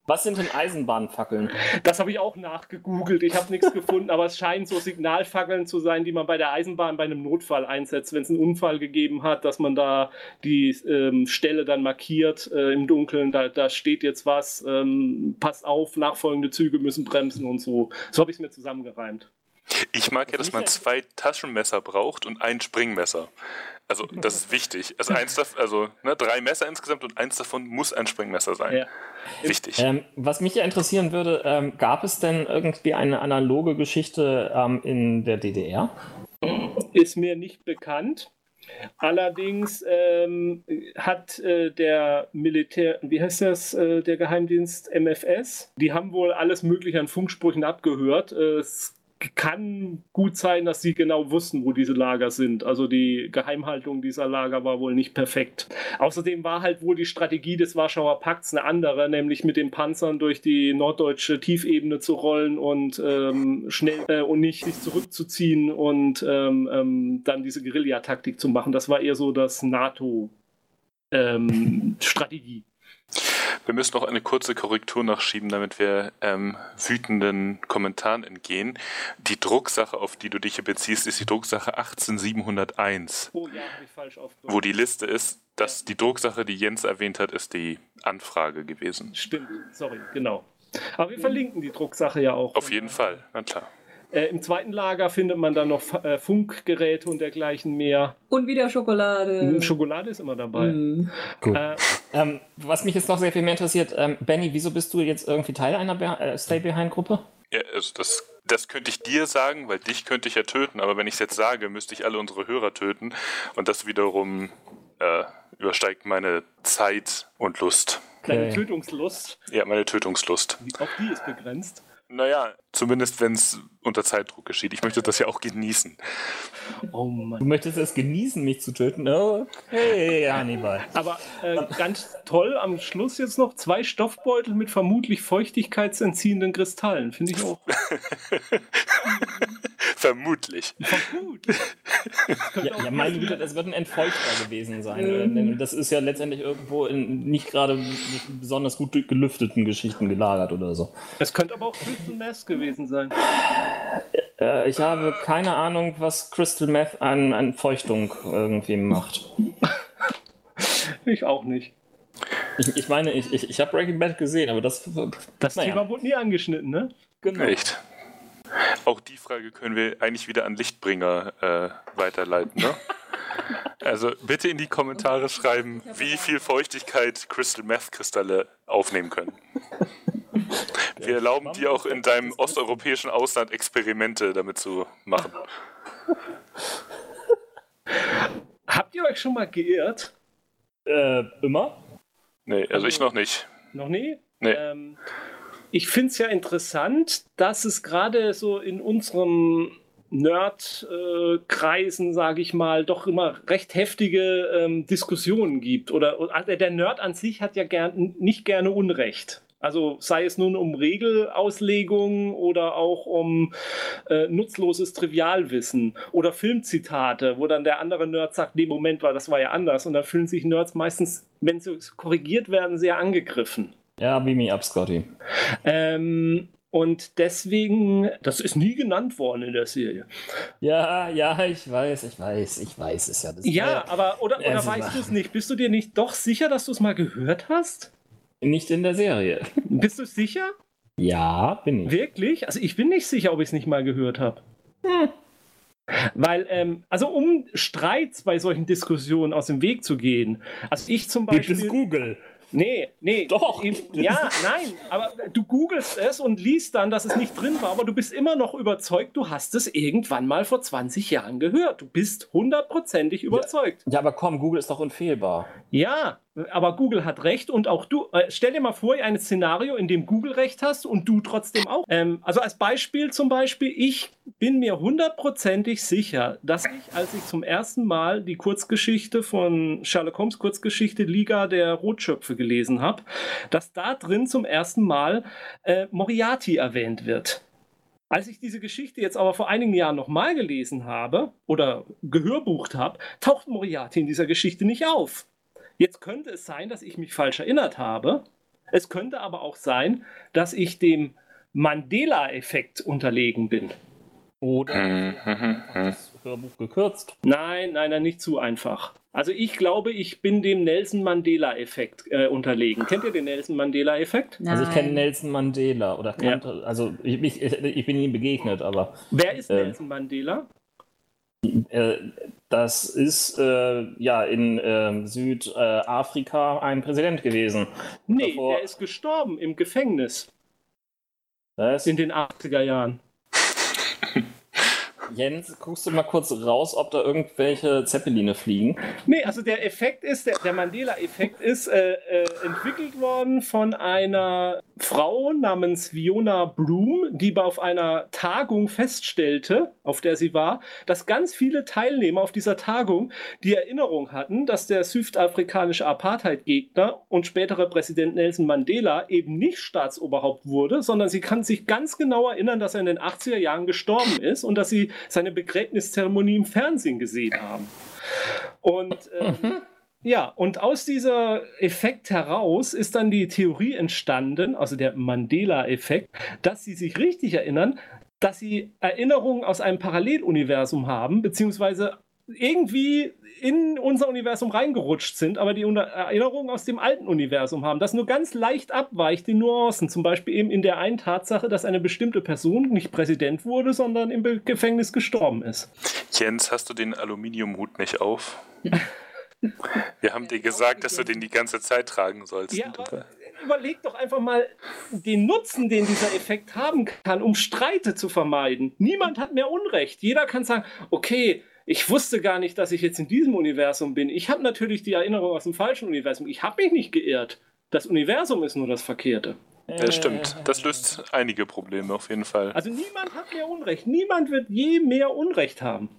Was sind denn Eisenbahnfackeln? Das habe ich auch nachgegoogelt. Ich habe nichts gefunden, aber es scheinen so Signalfackeln zu sein, die man bei der Eisenbahn bei einem Notfall einsetzt, wenn es einen Unfall gegeben hat, dass man da die ähm, Stelle dann markiert äh, im Dunkeln. Da, da steht jetzt was, ähm, passt auf, nachfolgende Züge müssen bremsen und so. So habe ich es mir zusammengereimt. Ich mag ja, dass man zwei Taschenmesser braucht und ein Springmesser. Also das ist wichtig. Also eins davon, also ne, drei Messer insgesamt und eins davon muss ein Springmesser sein. Ja. Wichtig. Ähm, was mich ja interessieren würde, ähm, gab es denn irgendwie eine analoge Geschichte ähm, in der DDR? Ist mir nicht bekannt. Allerdings ähm, hat äh, der Militär, wie heißt das, äh, der Geheimdienst MFS, die haben wohl alles Mögliche an Funksprüchen abgehört. Äh, es kann gut sein, dass sie genau wussten, wo diese Lager sind. Also die Geheimhaltung dieser Lager war wohl nicht perfekt. Außerdem war halt wohl die Strategie des Warschauer Pakts eine andere, nämlich mit den Panzern durch die norddeutsche Tiefebene zu rollen und ähm, schnell äh, und nicht sich zurückzuziehen und ähm, ähm, dann diese Guerillataktik zu machen. Das war eher so das NATO-Strategie. Wir müssen noch eine kurze Korrektur nachschieben, damit wir ähm, wütenden Kommentaren entgehen. Die Drucksache, auf die du dich hier beziehst, ist die Drucksache 18701. Oh ja, habe ich falsch aufgehört. Wo die Liste ist, dass die Drucksache, die Jens erwähnt hat, ist die Anfrage gewesen. Stimmt, sorry, genau. Aber wir verlinken die Drucksache ja auch. Auf jeden Fall, na klar. Äh, Im zweiten Lager findet man dann noch äh, Funkgeräte und dergleichen mehr. Und wieder Schokolade. Mhm, Schokolade ist immer dabei. Mhm. Gut. Äh, ähm, was mich jetzt noch sehr viel mehr interessiert, ähm, Benny, wieso bist du jetzt irgendwie Teil einer Be äh, Stay-Behind-Gruppe? Ja, also das, das könnte ich dir sagen, weil dich könnte ich ja töten, aber wenn ich es jetzt sage, müsste ich alle unsere Hörer töten und das wiederum äh, übersteigt meine Zeit und Lust. Deine Tötungslust, Ja, meine Tötungslust. auch die ist begrenzt. Naja, zumindest wenn es unter Zeitdruck geschieht. Ich möchte das ja auch genießen. Oh Du Mann. möchtest es genießen, mich zu töten? Okay, Hannibal. Aber äh, ganz toll am Schluss jetzt noch zwei Stoffbeutel mit vermutlich feuchtigkeitsentziehenden Kristallen. Finde ich auch Vermutlich. gut. Ja, ja, meine Güte, das wird ein Entfeuchter gewesen sein. äh, Denn das ist ja letztendlich irgendwo in nicht gerade besonders gut gelüfteten Geschichten gelagert oder so. Es könnte aber auch Crystal Mass gewesen sein. Äh, ich habe keine Ahnung, was Crystal Meth an, an Feuchtung irgendwie macht. Ich auch nicht. Ich, ich meine, ich, ich, ich habe Breaking Bad gesehen, aber das. Das naja, Thema wurde nie angeschnitten, ne? genau. Echt. Auch die Frage können wir eigentlich wieder an Lichtbringer äh, weiterleiten, ne? Also bitte in die Kommentare schreiben, wie viel Feuchtigkeit Crystal Meth Kristalle aufnehmen können. Wir erlauben dir auch in deinem osteuropäischen Ausland Experimente damit zu machen. Habt ihr euch schon mal geirrt? Äh, immer? Nee, also ich noch nicht. Noch nie? Nee. Ähm, ich finde es ja interessant, dass es gerade so in unserem Nerd-Kreisen, sage ich mal, doch immer recht heftige ähm, Diskussionen gibt. Oder, oder der Nerd an sich hat ja gern, nicht gerne Unrecht. Also sei es nun um Regelauslegungen oder auch um äh, nutzloses Trivialwissen oder Filmzitate, wo dann der andere Nerd sagt, nee, Moment, war das war ja anders. Und da fühlen sich Nerds meistens, wenn sie korrigiert werden, sehr angegriffen. Ja, beam me up, Scotty. Ähm, und deswegen, das ist nie genannt worden in der Serie. Ja, ja, ich weiß, ich weiß, ich weiß es ja. Das Ja, aber, oder, oder Also, weißt du es nicht? Bist du dir nicht doch sicher, dass du es mal gehört hast? Nicht in der Serie. Bist du sicher? Ja, bin ich. Wirklich? Also ich bin nicht sicher, ob ich es nicht mal gehört habe. Weil, ähm, also um Streits bei solchen Diskussionen aus dem Weg zu gehen, also ich zum Gibt Beispiel. es Google? Nee, nee. Doch. Ja, nein, aber du googelst es und liest dann, dass es nicht drin war, aber du bist immer noch überzeugt, du hast es irgendwann mal vor 20 Jahren gehört. Du bist hundertprozentig überzeugt. Ja, aber komm, Google ist doch unfehlbar. Ja, aber Google hat recht und auch du. Äh, stell dir mal vor, ein Szenario, in dem Google recht hast und du trotzdem auch. Ähm, also als Beispiel zum Beispiel, ich bin mir hundertprozentig sicher, dass ich, als ich zum ersten Mal die Kurzgeschichte von Sherlock Holmes Kurzgeschichte Liga der Rotschöpfe gelesen habe, dass da drin zum ersten Mal äh, Moriarty erwähnt wird. Als ich diese Geschichte jetzt aber vor einigen Jahren nochmal gelesen habe oder gehörbucht habe, taucht Moriarty in dieser Geschichte nicht auf. Jetzt könnte es sein, dass ich mich falsch erinnert habe. Es könnte aber auch sein, dass ich dem Mandela-Effekt unterlegen bin. Oder Mhm, mhm, mhm. das Hörbuch gekürzt. Nein, nein, nein, nicht zu einfach. Also ich glaube, ich bin dem Nelson Mandela-Effekt äh, unterlegen. Kennt ihr den Nelson Mandela-Effekt? Also ich kenne. Nelson Mandela oder Ja. kannte, also ich, ich, ich bin ihm begegnet, aber Wer ist Ähm. Nelson Mandela? äh, das ist äh, ja in ähm, Südafrika ein Präsident gewesen. Nee, Davor- der ist gestorben im Gefängnis Was? in den 80er Jahren. Jens, guckst du mal kurz raus, ob da irgendwelche Zeppeline fliegen? Nee, also der Effekt ist, der, der Mandela-Effekt ist äh, äh, entwickelt worden von einer Frau namens Fiona Bloom, die auf einer Tagung feststellte, auf der sie war, dass ganz viele Teilnehmer auf dieser Tagung die Erinnerung hatten, dass der südafrikanische Apartheid-Gegner und spätere Präsident Nelson Mandela eben nicht Staatsoberhaupt wurde, sondern sie kann sich ganz genau erinnern, dass er in den 80er Jahren gestorben ist und dass sie seine Begräbniszeremonie im Fernsehen gesehen haben. Und ähm, ja, und aus dieser Effekt heraus ist dann die Theorie entstanden, also der Mandela-Effekt, dass sie sich richtig erinnern, dass sie Erinnerungen aus einem Paralleluniversum haben, beziehungsweise irgendwie in unser Universum reingerutscht sind, aber die Erinnerungen aus dem alten Universum haben, das nur ganz leicht abweicht in Nuancen. Zum Beispiel eben in der einen Tatsache, dass eine bestimmte Person nicht Präsident wurde, sondern im Gefängnis gestorben ist. Jens, hast du den Aluminiumhut nicht auf? Wir haben dir gesagt, dass du den die ganze Zeit tragen sollst. Ja, aber überleg doch einfach mal den Nutzen, den dieser Effekt haben kann, um Streite zu vermeiden. Niemand hat mehr Unrecht. Jeder kann sagen, okay, ich wusste gar nicht, dass ich jetzt in diesem Universum bin. Ich habe natürlich die Erinnerung aus dem falschen Universum. Ich habe mich nicht geirrt. Das Universum ist nur das Verkehrte. Das stimmt. Das löst einige Probleme auf jeden Fall. Also niemand hat mehr Unrecht. Niemand wird je mehr Unrecht haben.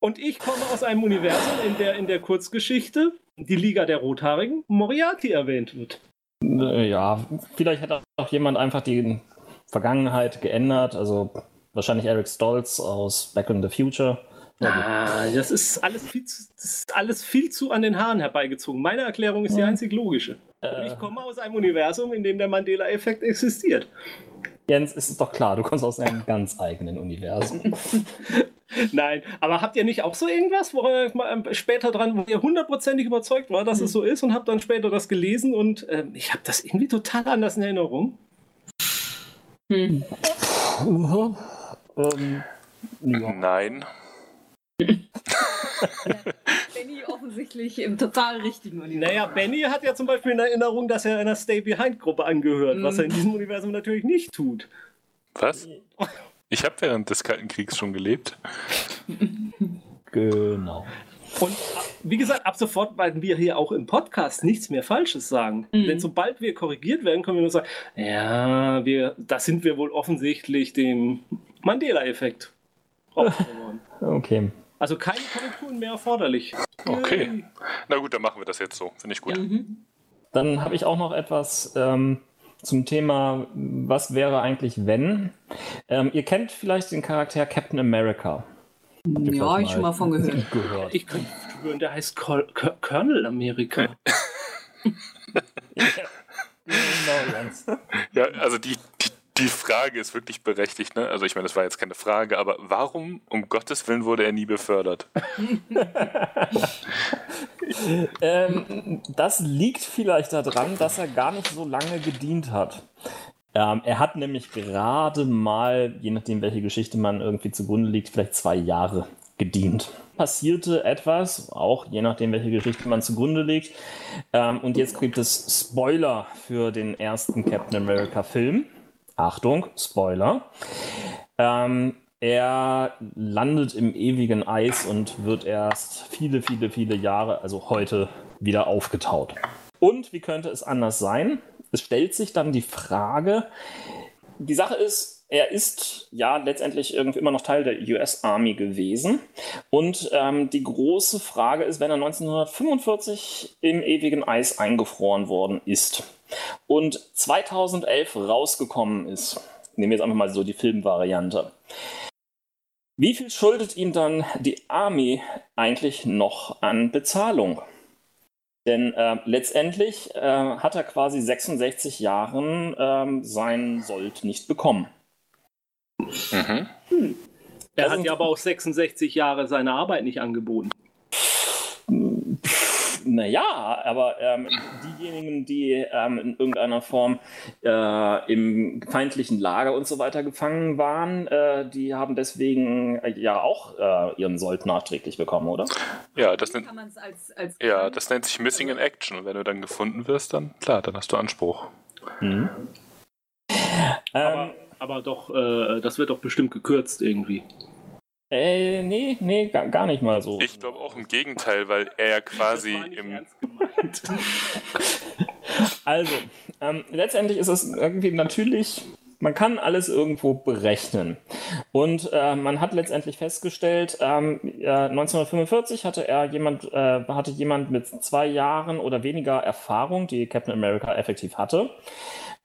Und ich komme aus einem Universum, in der in der Kurzgeschichte die Liga der Rothaarigen Moriarty erwähnt wird. Äh, Ja, vielleicht hat auch jemand einfach die Vergangenheit geändert. Also wahrscheinlich Eric Stolz aus Back in the Future. Ah, das ist alles viel zu, das ist alles viel zu an den Haaren herbeigezogen. Meine Erklärung ist die einzig logische. Und ich komme aus einem Universum, in dem der Mandela-Effekt existiert. Jens, ist es doch klar, du kommst aus einem ganz eigenen Universum. Nein, aber habt ihr nicht auch so irgendwas, wo ihr mal ähm, später dran, wo ihr hundertprozentig überzeugt war, dass es so ist und habt dann später das gelesen und ähm, ich habe das irgendwie total anders in Erinnerung. Hm. ähm, ja. Nein. Benny offensichtlich im total richtigen Universum. Naja, Benny hat ja zum Beispiel in Erinnerung, dass er einer Stay Behind-Gruppe angehört, was er in diesem Universum natürlich nicht tut. Was? Ich habe während des Kalten Kriegs schon gelebt. Genau. Und ab- wie gesagt, ab sofort werden wir hier auch im Podcast nichts mehr Falsches sagen. Mhm. Denn sobald wir korrigiert werden, können wir nur sagen, ja, wir, da sind wir wohl offensichtlich dem Mandela-Effekt. Okay. Also keine Korrekturen mehr erforderlich. Okay. Na gut, dann machen wir das jetzt so. Finde ich gut. Mhm. Dann habe ich auch noch etwas ähm, zum Thema, was wäre eigentlich, wenn? Ähm, ihr kennt vielleicht den Charakter Captain America. Habt Ja, ich schon mal von gehört. gehört. Ich könnte schwören, der heißt Col Col Colonel Amerika. genau, Jens. Ja, also die, die, die Frage ist wirklich berechtigt. Ne? Also ich meine, das war jetzt keine Frage, aber warum um Gottes Willen wurde er nie befördert? Ähm, das liegt vielleicht daran, dass er gar nicht so lange gedient hat. Ähm, er hat nämlich gerade mal, je nachdem, welche Geschichte man irgendwie zugrunde liegt, vielleicht zwei Jahre gedient. Passierte etwas, auch je nachdem, welche Geschichte man zugrunde legt. Ähm, und jetzt gibt es Spoiler für den ersten Captain America-Film. Achtung, Spoiler. Ähm, er landet im ewigen Eis und wird erst viele, viele, viele Jahre, also heute, wieder aufgetaut. Und wie könnte es anders sein? Es stellt sich dann die Frage, die Sache ist, er ist ja letztendlich irgendwie immer noch Teil der US Army gewesen. Und ähm, die große Frage ist, wenn er 1945 im ewigen Eis eingefroren worden ist und 2011 rausgekommen ist, nehmen wir jetzt einfach mal so die Filmvariante. Wie viel schuldet ihm dann die Army eigentlich noch an Bezahlung? Denn äh, letztendlich äh, hat er quasi 66 Jahren ähm, sein Sold nicht bekommen. Mhm. Er Das hat ja aber auch 66 Jahre seine Arbeit nicht angeboten. Naja, aber ähm, diejenigen, die ähm, in irgendeiner Form äh, im feindlichen Lager und so weiter gefangen waren, äh, die haben deswegen äh, ja auch äh, ihren Sold nachträglich bekommen, oder? Ja, das nennt, als, als ja, das nennt sich Missing in Action. Und wenn du dann gefunden wirst, dann klar, dann hast du Anspruch. Mhm. Aber, Ähm, aber doch, äh, das wird doch bestimmt gekürzt irgendwie. Äh, nee, nee, gar, gar nicht mal so. Ich glaube auch im Gegenteil, weil er ja quasi das war nicht im. Also, ähm, letztendlich ist es irgendwie natürlich, man kann alles irgendwo berechnen. Und äh, man hat letztendlich festgestellt, ähm, äh, 1945 hatte er jemand, äh, hatte jemand mit zwei Jahren oder weniger Erfahrung, die Captain America effektiv hatte,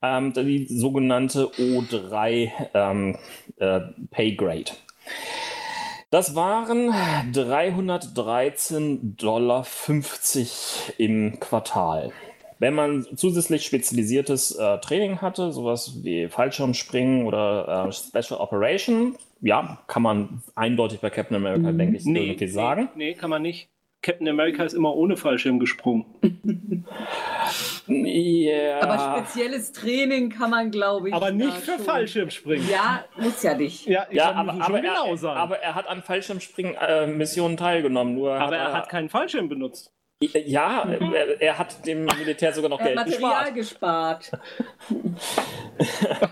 ähm, die sogenannte O3 ähm, äh, Pay Grade. Das waren 313,50 Dollar im Quartal. Wenn man zusätzlich spezialisiertes äh, Training hatte, sowas wie Fallschirmspringen oder äh, Special Operation, ja, kann man eindeutig bei Captain America, denke ich, irgendwie sagen. Nee, nee, kann man nicht. Captain America ist immer ohne Fallschirm gesprungen. Ja. Aber spezielles Training kann man, glaube ich. Aber nicht für schon- Fallschirmspringen. Ja, muss ja nicht. Ja, ja, aber, aber, genau er, sein. aber er hat an Fallschirmspringen-Missionen teilgenommen. Nur aber er hat keinen Fallschirm benutzt. ja, er, er hat dem Militär sogar noch Er hat Geld Material gespart. gespart.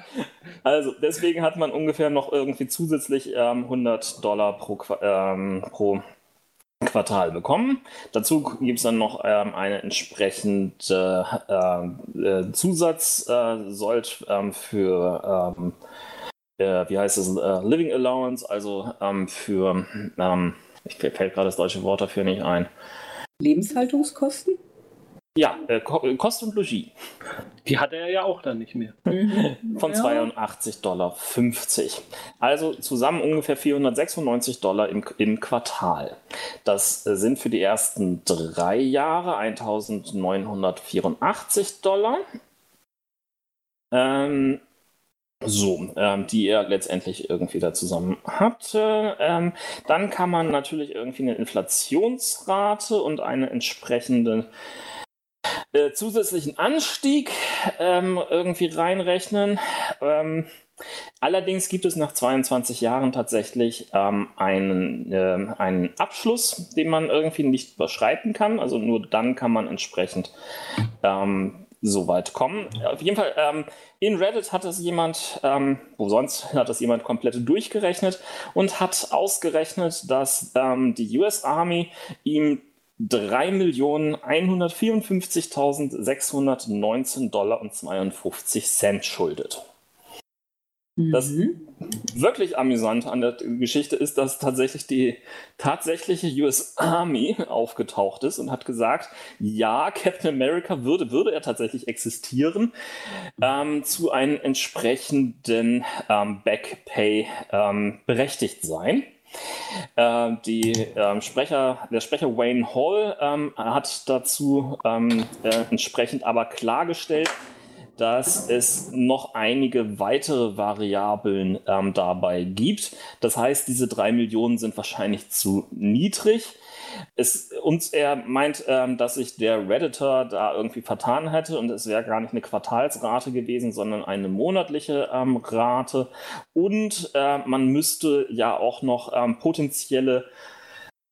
Also deswegen hat man ungefähr noch irgendwie zusätzlich ähm, 100 Dollar pro, ähm, pro Quartal bekommen. Dazu gibt es dann noch ähm, eine entsprechende äh, äh, Zusatz, äh, sollt ähm, für, ähm, äh, wie heißt es, äh, Living Allowance, also ähm, für, ähm, ich fällt gerade das deutsche Wort dafür nicht ein. Lebenshaltungskosten? Ja, äh, Kost und Logis. Die hat er ja auch dann nicht mehr. Mhm. Von ja. 82,50 Dollar. Also zusammen ungefähr 496 Dollar im, im Quartal. Das äh, sind für die ersten drei Jahre 1984 Dollar. Ähm, so, ähm, die er letztendlich irgendwie da zusammen hatte. Ähm, dann kann man natürlich irgendwie eine Inflationsrate und eine entsprechende äh, zusätzlichen Anstieg ähm, irgendwie reinrechnen. Ähm, allerdings gibt es nach 22 Jahren tatsächlich ähm, einen, äh, einen Abschluss, den man irgendwie nicht überschreiten kann. Also nur dann kann man entsprechend ähm, so weit kommen. Auf jeden Fall, ähm, in Reddit hat es jemand, ähm, wo sonst hat es jemand komplett durchgerechnet und hat ausgerechnet, dass ähm, die US Army ihm 3.154.619 Dollar und 52 Cent schuldet. Das mhm. wirklich amüsant an der Geschichte ist, dass tatsächlich die tatsächliche US Army aufgetaucht ist und hat gesagt, ja, Captain America würde, würde er tatsächlich existieren, ähm, zu einem entsprechenden ähm, Backpay ähm, berechtigt sein. Äh, die, ähm, Sprecher, der Sprecher Wayne Hall ähm, hat dazu ähm, äh, entsprechend aber klargestellt, dass es noch einige weitere Variablen ähm, dabei gibt. Das heißt, diese drei Millionen sind wahrscheinlich zu niedrig. Es, und er meint, ähm, dass sich der Redditor da irgendwie vertan hätte und es wäre gar nicht eine Quartalsrate gewesen, sondern eine monatliche ähm, Rate. Und äh, man müsste ja auch noch ähm, potenzielle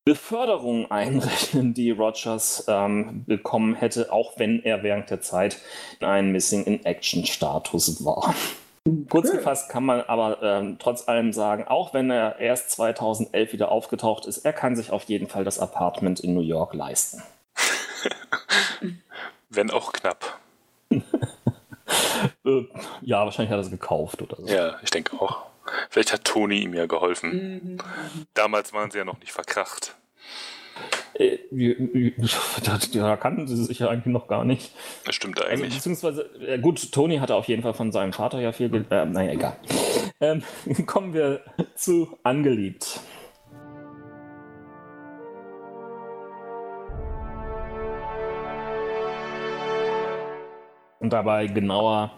Beförderung einrechnen, die Rogers ähm, bekommen hätte, auch wenn er während der Zeit in einem Missing-in-Action-Status war. Kurz okay. gefasst kann man aber ähm, trotz allem sagen, auch wenn er erst 2011 wieder aufgetaucht ist, er kann sich auf jeden Fall das Apartment in New York leisten. wenn auch knapp. äh, ja, wahrscheinlich hat er es gekauft oder so. Ja, ich denke auch. Vielleicht hat Toni ihm ja geholfen. Mhm. Damals waren sie ja noch nicht verkracht. Äh, da kannten sie sich ja eigentlich noch gar nicht. Das stimmt also, eigentlich. Also, beziehungsweise, äh, gut, Toni hatte auf jeden Fall von seinem Vater ja viel. Äh, naja, egal. Ähm, kommen wir zu Angeliebt. Und dabei genauer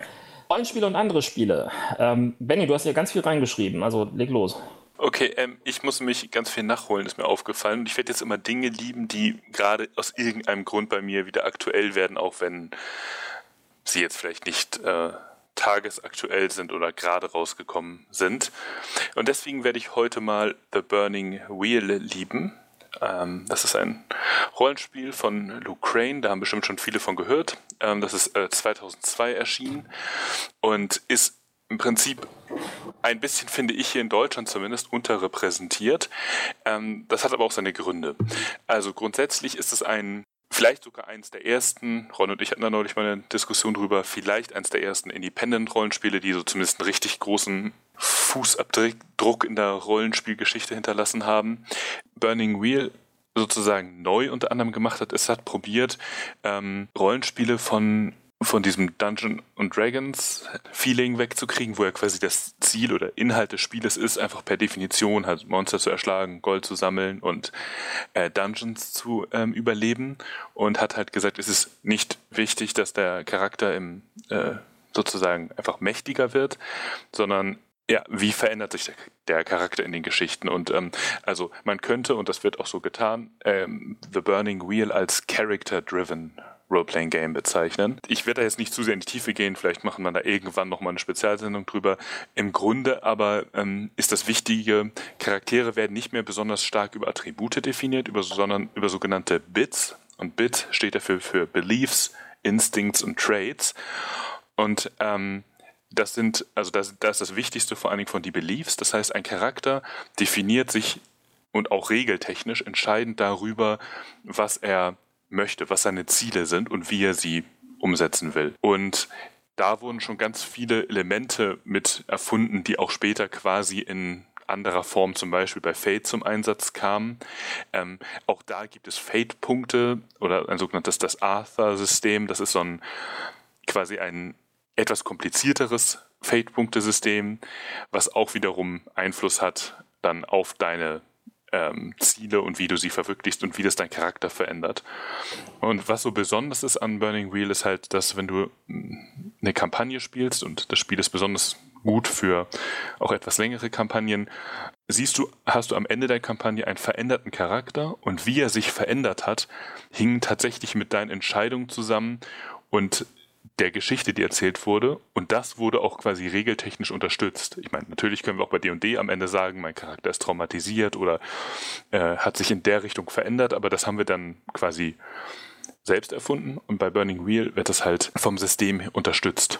Rollenspiele und andere Spiele. Ähm, Benny, du hast ja ganz viel reingeschrieben, also leg los. Okay, ähm, ich muss mich ganz viel nachholen, ist mir aufgefallen. Und ich werde jetzt immer Dinge lieben, die gerade aus irgendeinem Grund bei mir wieder aktuell werden, auch wenn sie jetzt vielleicht nicht äh, tagesaktuell sind oder gerade rausgekommen sind. Und deswegen werde ich heute mal The Burning Wheel lieben. Ähm, das ist ein Rollenspiel von Luke Crane, da haben bestimmt schon viele von gehört. Ähm, das ist äh, 2002 erschienen und ist im Prinzip ein bisschen, finde ich, hier in Deutschland zumindest unterrepräsentiert. Ähm, das hat aber auch seine Gründe. Also grundsätzlich ist es ein, vielleicht sogar eins der ersten, Ron und ich hatten da neulich mal eine Diskussion drüber, vielleicht eins der ersten Independent-Rollenspiele, die so zumindest einen richtig großen Fußabdruck in der Rollenspielgeschichte hinterlassen haben. Burning Wheel sozusagen neu unter anderem gemacht hat, ist hat probiert, ähm, Rollenspiele von von diesem Dungeon und Dragons Feeling wegzukriegen, wo ja quasi das Ziel oder Inhalt des Spieles ist, einfach per Definition halt Monster zu erschlagen, Gold zu sammeln und äh, Dungeons zu ähm, überleben und hat halt gesagt, es ist nicht wichtig, dass der Charakter im äh, sozusagen einfach mächtiger wird, sondern ja, wie verändert sich der, der, Charakter in den Geschichten? Und ähm, also man könnte, und das wird auch so getan, ähm, The Burning Wheel als Character-Driven Role-Playing-Game bezeichnen. Ich werde da jetzt nicht zu sehr in die Tiefe gehen, vielleicht machen wir da irgendwann nochmal eine Spezialsendung drüber. Im Grunde aber ähm, ist das Wichtige, Charaktere werden nicht mehr besonders stark über Attribute definiert, über, sondern über sogenannte Bits. Und Bit steht dafür für Beliefs, Instincts und Traits. Und ähm, das sind, also das, das ist das Wichtigste vor allen Dingen von die Beliefs. Das heißt, ein Charakter definiert sich und auch regeltechnisch entscheidend darüber, was er möchte, was seine Ziele sind und wie er sie umsetzen will. Und da wurden schon ganz viele Elemente mit erfunden, die auch später quasi in anderer Form zum Beispiel bei Fate zum Einsatz kamen. Ähm, auch da gibt es Fate-Punkte oder ein sogenanntes das Arthur-System. Das ist so ein quasi ein etwas komplizierteres Fate-Punktesystem, was auch wiederum Einfluss hat dann auf deine ähm, Ziele und wie du sie verwirklichst und wie das dein Charakter verändert. Und was so besonders ist an Burning Wheel ist halt, dass wenn du eine Kampagne spielst und das Spiel ist besonders gut für auch etwas längere Kampagnen, siehst du, hast du am Ende der Kampagne einen veränderten Charakter und wie er sich verändert hat, hing tatsächlich mit deinen Entscheidungen zusammen und der Geschichte, die erzählt wurde. Und das wurde auch quasi regeltechnisch unterstützt. Ich meine, natürlich können wir auch bei D&D am Ende sagen, mein Charakter ist traumatisiert oder äh, hat sich in der Richtung verändert, aber das haben wir dann quasi selbst erfunden und bei Burning Wheel wird das halt vom System unterstützt.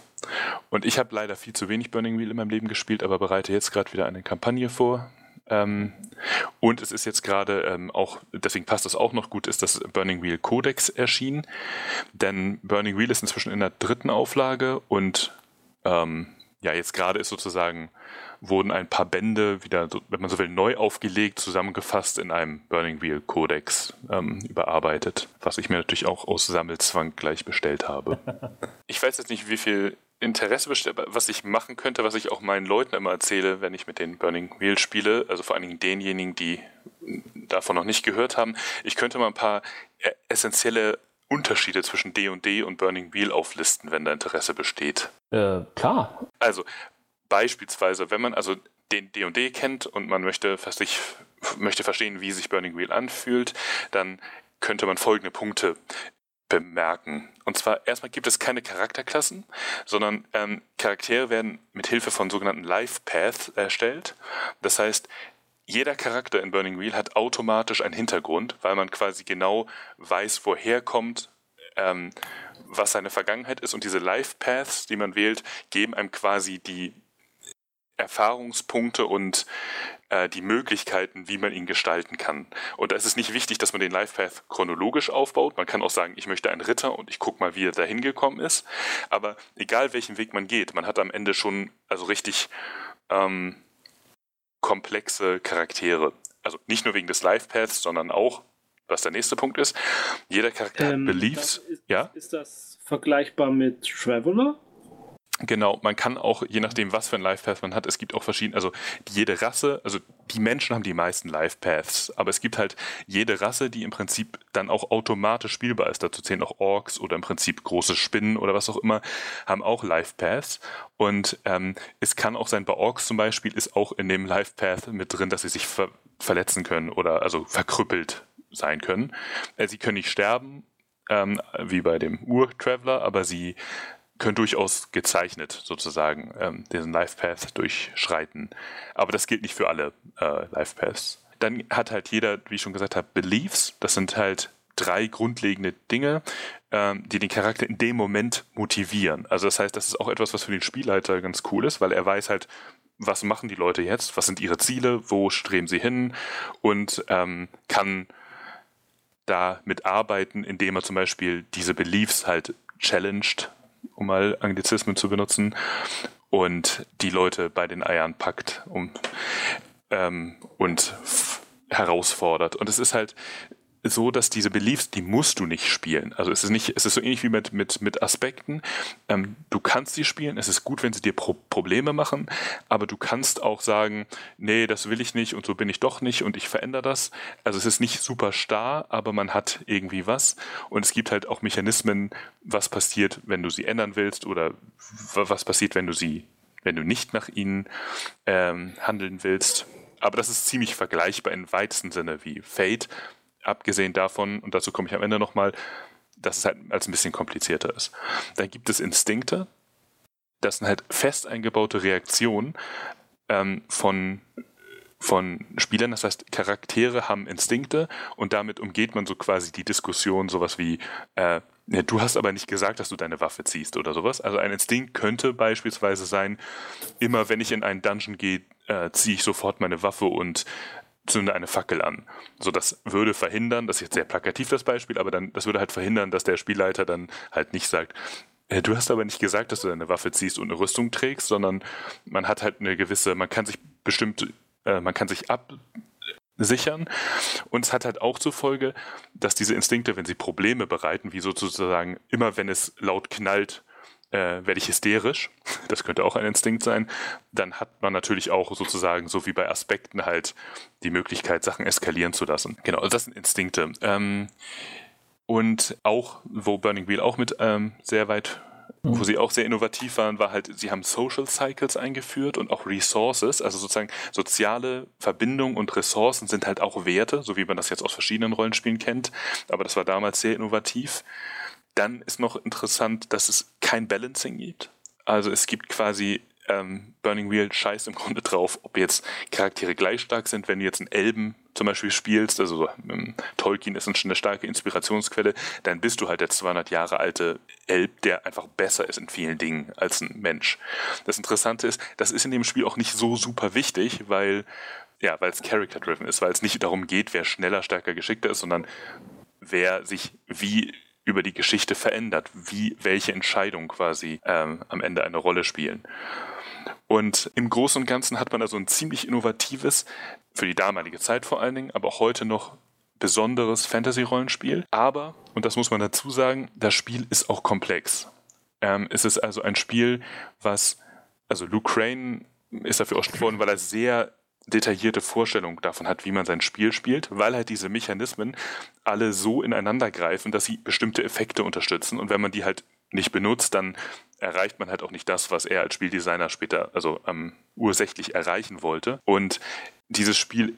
Und ich habe leider viel zu wenig Burning Wheel in meinem Leben gespielt, aber bereite jetzt gerade wieder eine Kampagne vor, ähm, und es ist jetzt gerade ähm, auch, deswegen passt das auch noch gut, ist das Burning Wheel Codex erschienen. Denn Burning Wheel ist inzwischen in der dritten Auflage und ähm, ja, jetzt gerade ist sozusagen, wurden ein paar Bände wieder, wenn man so will, neu aufgelegt, zusammengefasst in einem Burning Wheel Codex ähm, überarbeitet, was ich mir natürlich auch aus Sammelzwang gleich bestellt habe. ich weiß jetzt nicht, wie viel Interesse besteht, was ich machen könnte, was ich auch meinen Leuten immer erzähle, wenn ich mit den Burning Wheel spiele, also vor allen Dingen denjenigen, die davon noch nicht gehört haben. Ich könnte mal ein paar äh, essentielle Unterschiede zwischen D und D und Burning Wheel auflisten, wenn da Interesse besteht. Äh, klar. Also beispielsweise, wenn man also den D&D kennt und man möchte, sich, möchte verstehen, wie sich Burning Wheel anfühlt, dann könnte man folgende Punkte bemerken. Und zwar erstmal gibt es keine Charakterklassen, sondern ähm, Charaktere werden mit Hilfe von sogenannten Life Paths erstellt. Das heißt, jeder Charakter in Burning Wheel hat automatisch einen Hintergrund, weil man quasi genau weiß, woher kommt, ähm, was seine Vergangenheit ist. Und diese Life Paths, die man wählt, geben einem quasi die Erfahrungspunkte und äh, die Möglichkeiten, wie man ihn gestalten kann. Und da ist es nicht wichtig, dass man den Life Path chronologisch aufbaut. Man kann auch sagen, ich möchte einen Ritter und ich gucke mal, wie er da hingekommen ist. Aber egal welchen Weg man geht, man hat am Ende schon also richtig ähm, komplexe Charaktere. Also nicht nur wegen des Life Paths, sondern auch, was der nächste Punkt ist. Jeder Charakter ähm, hat Beliefs. Ist, ja? ist das vergleichbar mit Traveler? Genau, man kann auch, je nachdem, was für ein Life Path man hat, es gibt auch verschiedene, also jede Rasse, also die Menschen haben die meisten Life Paths, aber es gibt halt jede Rasse, die im Prinzip dann auch automatisch spielbar ist. Dazu zählen auch Orks oder im Prinzip große Spinnen oder was auch immer, haben auch Life Paths. Und ähm, es kann auch sein, bei Orks zum Beispiel ist auch in dem Life Path mit drin, dass sie sich ver verletzen können oder also verkrüppelt sein können. Äh, sie können nicht sterben, ähm, wie bei dem Ur-Traveler, aber sie können durchaus gezeichnet sozusagen ähm, diesen Life Path durchschreiten. Aber das gilt nicht für alle äh, Life Paths. Dann hat halt jeder, wie ich schon gesagt habe, Beliefs. Das sind halt drei grundlegende Dinge, ähm, die den Charakter in dem Moment motivieren. Also das heißt, das ist auch etwas, was für den Spielleiter ganz cool ist, weil er weiß halt, was machen die Leute jetzt, was sind ihre Ziele, wo streben sie hin und ähm, kann da mitarbeiten, indem er zum Beispiel diese Beliefs halt challenged um mal Anglizismen zu benutzen, und die Leute bei den Eiern packt um, ähm, und herausfordert. Und es ist halt, so, dass diese Beliefs, die musst du nicht spielen. Also es ist nicht, es ist so ähnlich wie mit, mit, mit Aspekten. Ähm, du kannst sie spielen, es ist gut, wenn sie dir Pro Probleme machen, aber du kannst auch sagen, nee, das will ich nicht und so bin ich doch nicht und ich verändere das. Also es ist nicht super starr, aber man hat irgendwie was. Und es gibt halt auch Mechanismen, was passiert, wenn du sie ändern willst oder was passiert, wenn du sie, wenn du nicht nach ihnen ähm, handeln willst. Aber das ist ziemlich vergleichbar im weitesten Sinne wie Fate, abgesehen davon, und dazu komme ich am Ende nochmal, dass es halt als ein bisschen komplizierter ist. Dann gibt es Instinkte, das sind halt fest eingebaute Reaktionen ähm, von, von Spielern. Das heißt, Charaktere haben Instinkte und damit umgeht man so quasi die Diskussion, sowas wie, äh, ja, du hast aber nicht gesagt, dass du deine Waffe ziehst oder sowas. Also ein Instinkt könnte beispielsweise sein, immer wenn ich in einen Dungeon gehe, äh, ziehe ich sofort meine Waffe und zünde eine Fackel an. So, das würde verhindern, das ist jetzt sehr plakativ das Beispiel, aber dann, das würde halt verhindern, dass der Spielleiter dann halt nicht sagt, äh, Du hast aber nicht gesagt, dass du deine Waffe ziehst und eine Rüstung trägst, sondern man hat halt eine gewisse, man kann sich bestimmt, äh, man kann sich absichern. Und es hat halt auch zur Folge, dass diese Instinkte, wenn sie Probleme bereiten, wie sozusagen immer wenn es laut knallt, äh, werde ich hysterisch. Das könnte auch ein Instinkt sein. Dann hat man natürlich auch sozusagen, so wie bei Aspekten halt, die Möglichkeit, Sachen eskalieren zu lassen. Genau, also das sind Instinkte. Ähm, und auch, wo Burning Wheel auch mit ähm, sehr weit wo sie auch sehr innovativ waren, war halt, sie haben Social Cycles eingeführt und auch Resources, also sozusagen soziale Verbindungen und Ressourcen sind halt auch Werte, so wie man das jetzt aus verschiedenen Rollenspielen kennt. Aber das war damals sehr innovativ. Dann ist noch interessant, dass es kein Balancing gibt. Also es gibt quasi ähm, Burning Wheel scheißt im Grunde drauf, ob jetzt Charaktere gleich stark sind, wenn du jetzt einen Elben zum Beispiel spielst, also ähm, Tolkien ist eine starke Inspirationsquelle, dann bist du halt der 200 Jahre alte Elb, der einfach besser ist in vielen Dingen als ein Mensch. Das Interessante ist, das ist in dem Spiel auch nicht so super wichtig, weil ja, weil es character-driven ist, weil es nicht darum geht, wer schneller, stärker, geschickter ist, sondern wer sich wie über die Geschichte verändert, wie welche Entscheidungen quasi ähm, am Ende eine Rolle spielen. Und im Großen und Ganzen hat man also ein ziemlich innovatives, für die damalige Zeit vor allen Dingen, aber auch heute noch besonderes Fantasy-Rollenspiel. Aber, und das muss man dazu sagen, das Spiel ist auch komplex. Ähm, es ist also ein Spiel, was, also Luke Crane ist dafür worden, weil er sehr detaillierte Vorstellung davon hat, wie man sein Spiel spielt, weil halt diese Mechanismen alle so ineinander greifen, dass sie bestimmte Effekte unterstützen. Und wenn man die halt nicht benutzt, dann erreicht man halt auch nicht das, was er als Spieldesigner später, also ähm, ursächlich erreichen wollte. Und dieses Spiel,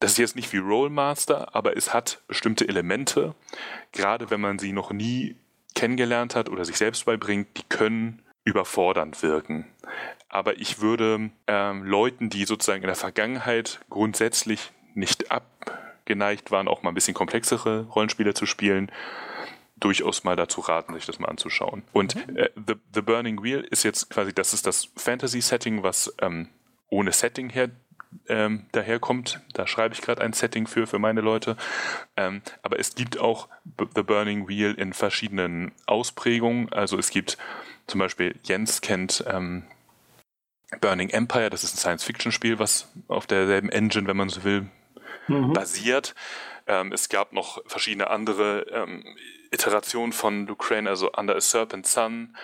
das ist jetzt nicht wie Rollmaster, aber es hat bestimmte Elemente, gerade wenn man sie noch nie kennengelernt hat oder sich selbst beibringt, die können überfordernd wirken. Aber ich würde ähm, Leuten, die sozusagen in der Vergangenheit grundsätzlich nicht abgeneigt waren, auch mal ein bisschen komplexere Rollenspiele zu spielen, durchaus mal dazu raten, sich das mal anzuschauen. Und mhm. äh, The, The Burning Wheel ist jetzt quasi, das ist das Fantasy-Setting, was ähm, ohne Setting her ähm, daherkommt. Da schreibe ich gerade ein Setting für, für meine Leute. Ähm, aber es gibt auch The Burning Wheel in verschiedenen Ausprägungen. Also es gibt zum Beispiel, Jens kennt ähm, Burning Empire, das ist ein Science-Fiction-Spiel, was auf derselben Engine, wenn man so will, mhm. basiert. Ähm, es gab noch verschiedene andere ähm, Iterationen von Ukraine, also Under a Serpent Sun,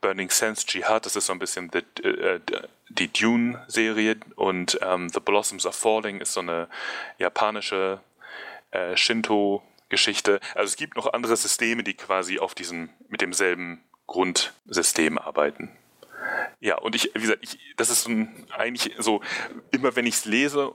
Burning Sense Jihad, das ist so ein bisschen the, äh, die Dune-Serie und ähm, The Blossoms of Falling ist so eine japanische äh, Shinto-Geschichte. Also es gibt noch andere Systeme, die quasi auf diesem, mit demselben Grundsystem arbeiten. Ja, und ich, wie gesagt, ich, das ist ein, eigentlich so, immer wenn ich es lese,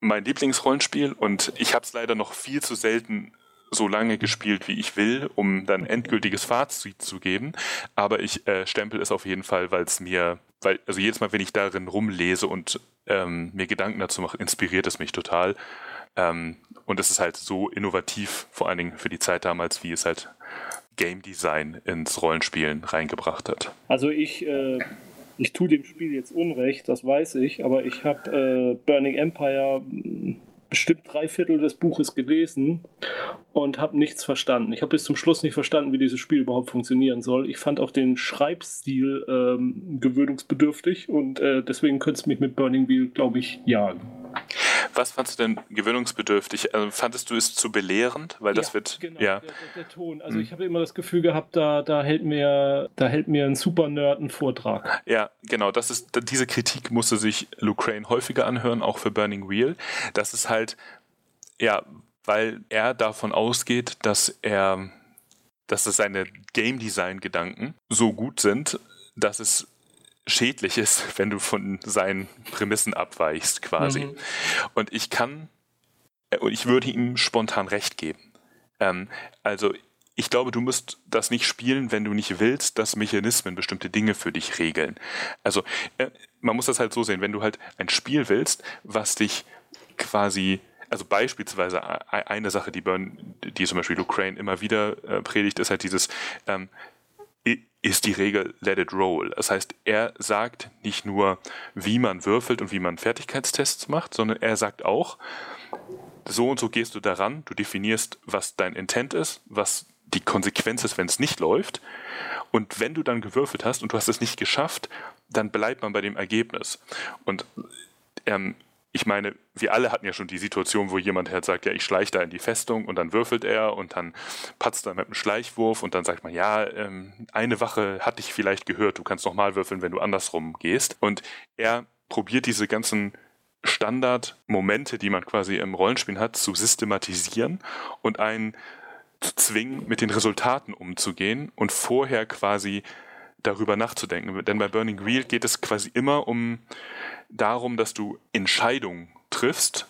mein Lieblingsrollenspiel und ich habe es leider noch viel zu selten so lange gespielt, wie ich will, um dann endgültiges Fazit zu geben. Aber ich äh, stempel es auf jeden Fall, weil es mir, weil, also jedes Mal, wenn ich darin rumlese und ähm, mir Gedanken dazu mache, inspiriert es mich total. Ähm, und es ist halt so innovativ, vor allen Dingen für die Zeit damals, wie es halt Game Design ins Rollenspielen reingebracht hat. Also ich, äh, ich tue dem Spiel jetzt Unrecht, das weiß ich, aber ich habe äh, Burning Empire bestimmt drei Viertel des Buches gelesen und habe nichts verstanden. Ich habe bis zum Schluss nicht verstanden, wie dieses Spiel überhaupt funktionieren soll. Ich fand auch den Schreibstil ähm, gewöhnungsbedürftig und äh, deswegen könnte es mich mit Burning Wheel, glaube ich, jagen. Was fandest du denn gewöhnungsbedürftig? Also fandest du es zu belehrend? Weil das ja, wird. Genau, ja. der, der, der Ton. Also hm. ich habe immer das Gefühl gehabt, da, da hält mir, da hält mir ein super Nerd einen Vortrag. Ja, genau. Das ist, diese Kritik musste sich Luke Crane häufiger anhören, auch für Burning Wheel. Das ist halt, ja, weil er davon ausgeht, dass er, dass seine Game Design Gedanken so gut sind, dass es schädlich ist, wenn du von seinen Prämissen abweichst, quasi. Mhm. Und ich kann, äh, und ich würde ihm spontan recht geben. Ähm, also, ich glaube, du musst das nicht spielen, wenn du nicht willst, dass Mechanismen bestimmte Dinge für dich regeln. Also, äh, man muss das halt so sehen, wenn du halt ein Spiel willst, was dich quasi also beispielsweise e-, eine Sache, die, Burn, die zum Beispiel Ukraine immer wieder äh, predigt, ist halt dieses, ähm, ist die Regel Let it roll. Das heißt, er sagt nicht nur, wie man würfelt und wie man Fertigkeitstests macht, sondern er sagt auch, so und so gehst du daran, du definierst, was dein Intent ist, was die Konsequenz ist, wenn es nicht läuft. Und wenn du dann gewürfelt hast und du hast es nicht geschafft, dann bleibt man bei dem Ergebnis. Und ähm, ich meine, wir alle hatten ja schon die Situation, wo jemand halt sagt, ja, ich schleiche da in die Festung und dann würfelt er und dann patzt er mit einem Schleichwurf und dann sagt man, ja, ähm, eine Wache hat dich vielleicht gehört, du kannst nochmal würfeln, wenn du andersrum gehst. Und er probiert diese ganzen Standardmomente, die man quasi im Rollenspiel hat, zu systematisieren und einen zu zwingen, mit den Resultaten umzugehen und vorher quasi darüber nachzudenken. Denn bei Burning Wheel geht es quasi immer um darum, dass du Entscheidungen triffst,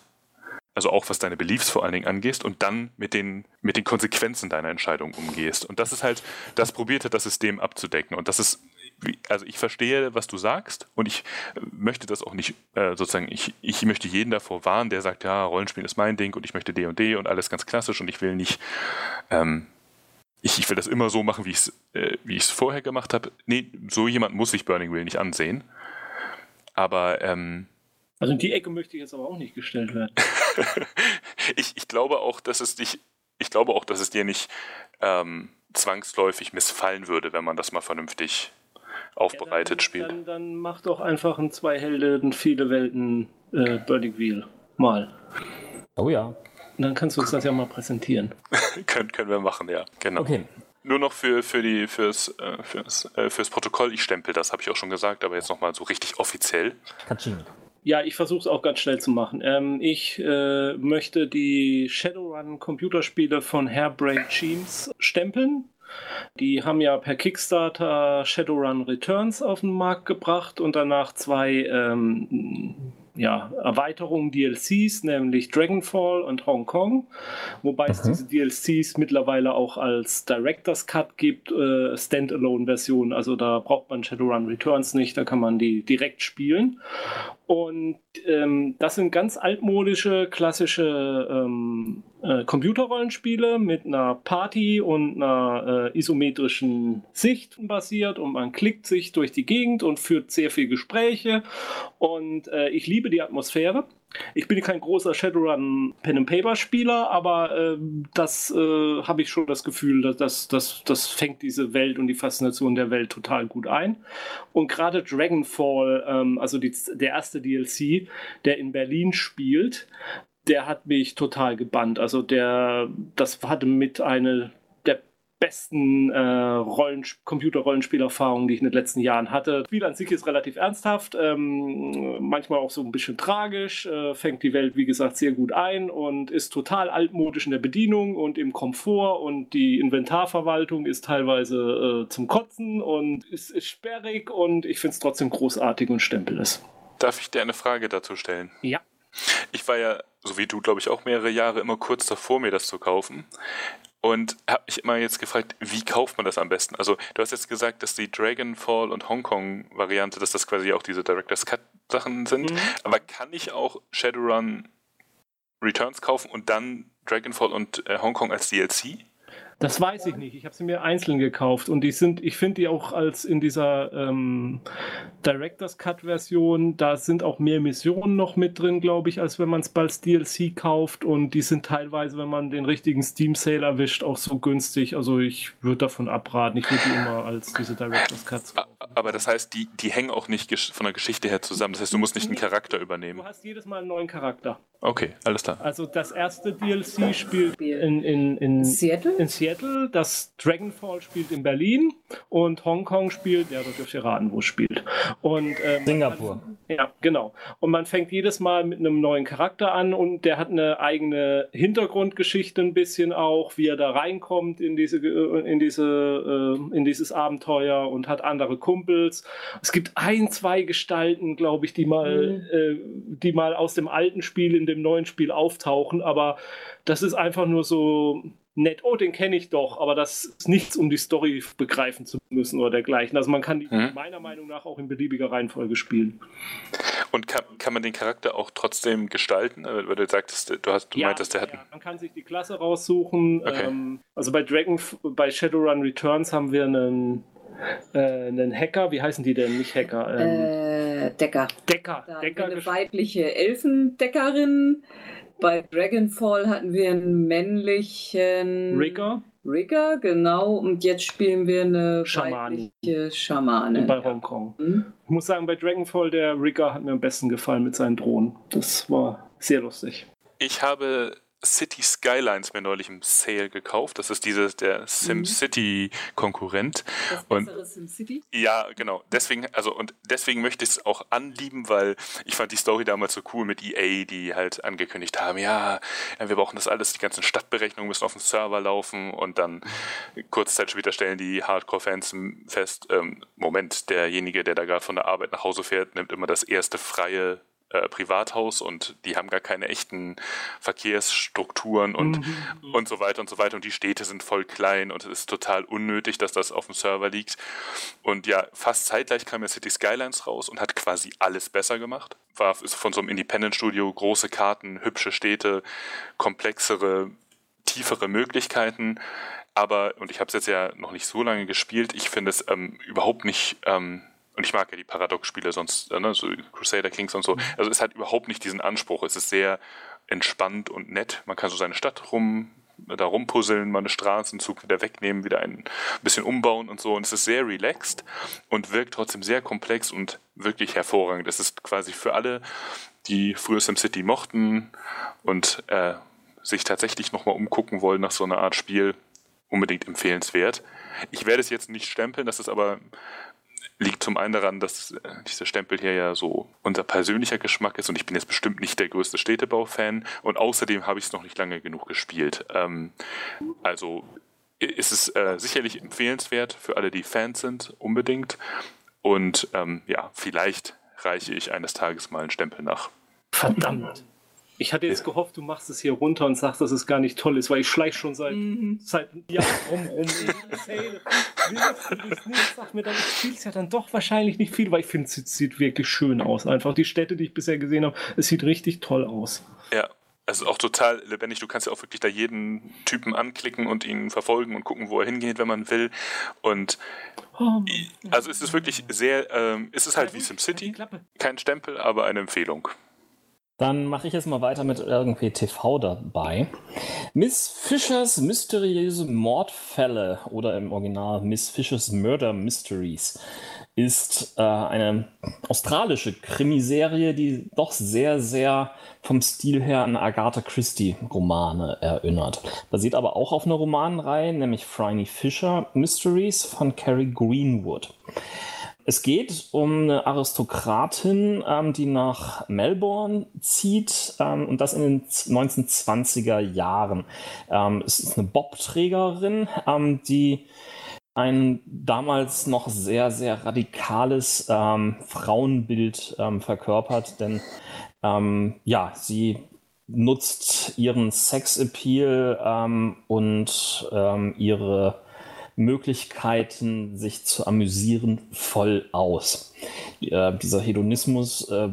also auch was deine Beliefs vor allen Dingen angehst und dann mit den, mit den Konsequenzen deiner Entscheidung umgehst. Und das ist halt, das probierte das System abzudecken. Und das ist, also ich verstehe, was du sagst und ich möchte das auch nicht, äh, sozusagen, ich, ich möchte jeden davor warnen, der sagt, ja, Rollenspiel ist mein Ding und ich möchte D und D und alles ganz klassisch und ich will nicht, ähm, ich, ich will das immer so machen, wie ich es äh, wie vorher gemacht habe. Nee, so jemand muss sich Burning Wheel nicht ansehen. Aber ähm, also in die Ecke möchte ich jetzt aber auch nicht gestellt werden. ich, ich glaube auch, dass es dich, ich glaube auch, dass es dir nicht ähm, zwangsläufig missfallen würde, wenn man das mal vernünftig aufbereitet ja, dann, spielt. Dann, dann mach doch einfach ein zwei Helden, viele Welten äh, Burning Wheel mal. Oh ja. Und dann kannst du uns das ja mal präsentieren. können, können wir machen, ja, genau. Okay. Nur noch für, für die, fürs, äh, fürs, äh, fürs Protokoll, ich stempel das, habe ich auch schon gesagt, aber jetzt nochmal so richtig offiziell. Katsching. Ja, ich versuche es auch ganz schnell zu machen. Ähm, ich äh, möchte die Shadowrun Computerspiele von Hairbrain Teams stempeln. Die haben ja per Kickstarter Shadowrun Returns auf den Markt gebracht und danach zwei ähm, ja, Erweiterungen, DLCs, nämlich Dragonfall und Hong Kong, wobei mhm. es diese DLCs mittlerweile auch als Director's Cut gibt, äh, Standalone-Version. Also da braucht man Shadowrun Returns nicht, da kann man die direkt spielen. Und ähm, das sind ganz altmodische, klassische ähm, äh, Computerrollenspiele mit einer Party und einer äh, isometrischen Sicht basiert und man klickt sich durch die Gegend und führt sehr viel Gespräche und äh, ich liebe die Atmosphäre. Ich bin kein großer Shadowrun Pen and Paper Spieler, aber äh, das äh, habe ich schon das Gefühl, dass das, das, das fängt diese Welt und die Faszination der Welt total gut ein. Und gerade Dragonfall, ähm, also die, der erste DLC, der in Berlin spielt, der hat mich total gebannt. Also der, das hatte mit eine besten äh, Rollen, Computer-Rollenspielerfahrungen, die ich in den letzten Jahren hatte. Das Spiel an sich ist relativ ernsthaft, ähm, manchmal auch so ein bisschen tragisch, äh, fängt die Welt, wie gesagt, sehr gut ein und ist total altmodisch in der Bedienung und im Komfort und die Inventarverwaltung ist teilweise äh, zum Kotzen und ist, ist sperrig und ich finde es trotzdem großartig und stempel es. Darf ich dir eine Frage dazu stellen? Ja. Ich war ja, so wie du, glaube ich, auch mehrere Jahre immer kurz davor, mir das zu kaufen. Und habe mich immer jetzt gefragt, wie kauft man das am besten? Also du hast jetzt gesagt, dass die Dragonfall und Hongkong-Variante, dass das quasi auch diese Director's Cut-Sachen sind. Mhm. Aber kann ich auch Shadowrun Returns kaufen und dann Dragonfall und äh, Hongkong als DLC? Das weiß ich nicht. Ich habe sie mir einzeln gekauft und die sind, ich finde die auch als in dieser ähm, Director's Cut Version, da sind auch mehr Missionen noch mit drin, glaube ich, als wenn man es als DLC kauft und die sind teilweise, wenn man den richtigen Steam Sale erwischt, auch so günstig. Also ich würde davon abraten. Ich würde die immer als diese Director's Cuts kaufen. Aber das heißt, die, die hängen auch nicht von der Geschichte her zusammen. Das heißt, du musst nicht einen Charakter übernehmen. Du hast jedes Mal einen neuen Charakter. Okay, alles klar. Also das erste DLC spielt in, in, in Seattle. In Seattle. Das Dragonfall spielt in Berlin und Hongkong spielt, ja, da dürft ihr raten, wo es spielt. Und, ähm, Singapur. Kann, ja, genau. Und man fängt jedes Mal mit einem neuen Charakter an und der hat eine eigene Hintergrundgeschichte ein bisschen auch, wie er da reinkommt in diese, in diese, äh, in dieses Abenteuer und hat andere Kumpels. Es gibt ein, zwei Gestalten, glaube ich, die mal, mhm. äh, die mal aus dem alten Spiel in dem neuen Spiel auftauchen, aber das ist einfach nur so nett, oh, den kenne ich doch, aber das ist nichts, um die Story begreifen zu müssen oder dergleichen. Also man kann die hm. meiner Meinung nach auch in beliebiger Reihenfolge spielen. Und kann, kann man den Charakter auch trotzdem gestalten? Weil du sagtest, du, hast, du ja, meintest, der ja, hat. Man kann sich die Klasse raussuchen. Okay. Ähm, also bei Dragon, bei Shadowrun Returns haben wir einen äh, einen Hacker, wie heißen die denn? Nicht Hacker. Ähm, Äh, Decker. Decker. Da hatten Decker eine weibliche Elfendeckerin. Bei Dragonfall hatten wir einen männlichen Rigger Rigger, genau. Und jetzt spielen wir eine Schamanin. weibliche Schamanin. bei Hongkong. Hm? Ich muss sagen, bei Dragonfall, der Rigger hat mir am besten gefallen mit seinen Drohnen. Das war sehr lustig. Ich habe City Skylines mir neulich im Sale gekauft. Das ist dieses der SimCity-Konkurrent. Das Und- bessere SimCity? Ja, genau. Deswegen, also und deswegen möchte ich es auch anlieben, weil ich fand die Story damals so cool mit EA, die halt angekündigt haben, ja, ja, wir brauchen das alles, die ganzen Stadtberechnungen müssen auf dem Server laufen und dann kurze Zeit später stellen die Hardcore-Fans fest, ähm, Moment, derjenige, der da gerade von der Arbeit nach Hause fährt, nimmt immer das erste freie äh, Privathaus und die haben gar keine echten Verkehrsstrukturen und Mhm. und so weiter und so weiter. Und die Städte sind voll klein und es ist total unnötig, dass das auf dem Server liegt. Und ja, fast zeitgleich kam ja City Skylines raus und hat quasi alles besser gemacht. War ist von so einem Independent-Studio, große Karten, hübsche Städte, komplexere, tiefere Möglichkeiten. Aber, und ich habe es jetzt ja noch nicht so lange gespielt, ich finde es ähm, überhaupt nicht. Ähm, und ich mag ja die Paradox-Spiele sonst, äh, ne, so Crusader Kings und so. Also es hat überhaupt nicht diesen Anspruch. Es ist sehr entspannt und nett. Man kann so seine Stadt rum, da rumpuzzeln, mal eine Straßenzug wieder wegnehmen, wieder ein bisschen umbauen und so. Und es ist sehr relaxed und wirkt trotzdem sehr komplex und wirklich hervorragend. Es ist quasi für alle, die früher SimCity mochten und äh, sich tatsächlich nochmal umgucken wollen nach so einer Art Spiel, unbedingt empfehlenswert. Ich werde es jetzt nicht stempeln, das ist aber liegt zum einen daran, dass äh, dieser Stempel hier ja so unser persönlicher Geschmack ist und ich bin jetzt bestimmt nicht der größte Städtebau-Fan und außerdem habe ich es noch nicht lange genug gespielt. Ähm, also ist es äh, sicherlich empfehlenswert für alle, die Fans sind, unbedingt. Und ähm, ja, vielleicht reiche ich eines Tages mal einen Stempel nach. Verdammt. Ich hatte jetzt gehofft, du machst es hier runter und sagst, dass es gar nicht toll ist, weil ich schleich schon seit, Mhm. seit Jahren rum rum. Ich? Sag mir dann, ich spiele es ja dann doch wahrscheinlich nicht viel, weil ich finde, es sieht- wirklich schön aus. Einfach die Städte, die ich bisher gesehen habe, es sieht richtig toll aus. Ja, es ist auch total lebendig. Du kannst ja auch wirklich da jeden Typen anklicken und ihn verfolgen und gucken, wo er hingeht, wenn man will. Und Oh, also es ist wirklich sehr, ähm, es ist halt wie SimCity. Kein Stempel, aber eine Empfehlung. Dann mache ich jetzt mal weiter mit irgendwie TV dabei. Miss Fishers mysteriöse Mordfälle oder im Original Miss Fishers Murder Mysteries ist äh, eine australische Krimiserie, die doch sehr, sehr vom Stil her an Agatha Christie Romane erinnert. Basiert aber auch auf einer Romanreihe, nämlich Phryne Fisher Mysteries von Carrie Greenwood. Es geht um eine Aristokratin, ähm, die nach Melbourne zieht ähm, und das in den 1920er Jahren. Ähm, es ist eine Bobträgerin, ähm, die ein damals noch sehr, sehr radikales ähm, Frauenbild ähm, verkörpert, denn ja, sie nutzt ihren Sexappeal und ihre Möglichkeiten, sich zu amüsieren, voll aus. Äh, dieser Hedonismus äh,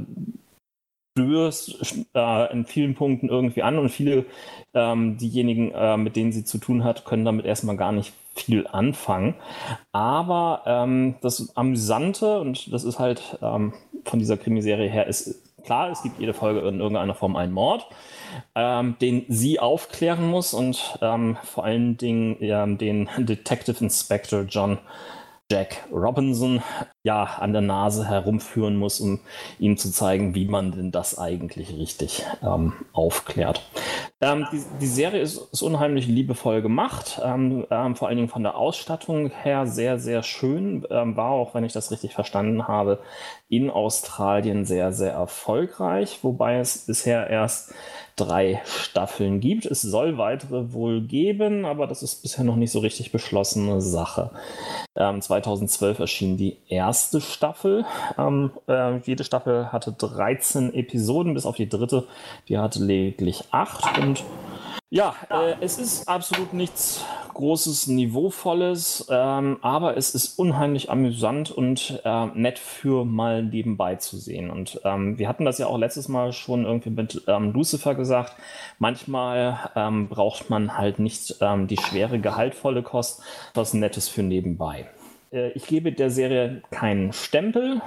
stößt äh, in vielen Punkten irgendwie an und viele ähm, diejenigen, äh, mit denen sie zu tun hat, können damit erstmal gar nicht viel anfangen. Aber ähm, das Amüsante, und das ist halt ähm, von dieser Krimiserie her, ist klar, es gibt jede Folge in irgendeiner Form einen Mord, ähm, den sie aufklären muss und ähm, vor allen Dingen ähm, den Detective Inspector John Jack Robinson ja an der Nase herumführen muss, um ihm zu zeigen, wie man denn das eigentlich richtig ähm, aufklärt. Ähm, die, die Serie ist, ist unheimlich liebevoll gemacht, ähm, ähm, vor allen Dingen von der Ausstattung her sehr, sehr schön. Ähm, war auch, wenn ich das richtig verstanden habe, in Australien sehr, sehr erfolgreich, wobei es bisher erst drei Staffeln gibt. Es soll weitere wohl geben, aber das ist bisher noch nicht so richtig beschlossene Sache. Ähm, 2012 erschien die erste Staffel. Ähm, äh, jede Staffel hatte 13 Episoden, bis auf die dritte. Die hatte lediglich acht. Und ja, äh, es ist absolut nichts Großes, Niveauvolles, ähm, aber es ist unheimlich amüsant und äh, nett für mal nebenbei zu sehen. Und ähm, wir hatten das ja auch letztes Mal schon irgendwie mit ähm, Lucifer gesagt. Manchmal ähm, braucht man halt nicht ähm, die schwere, gehaltvolle Kost, was Nettes für nebenbei. äh, ich gebe der Serie keinen Stempel.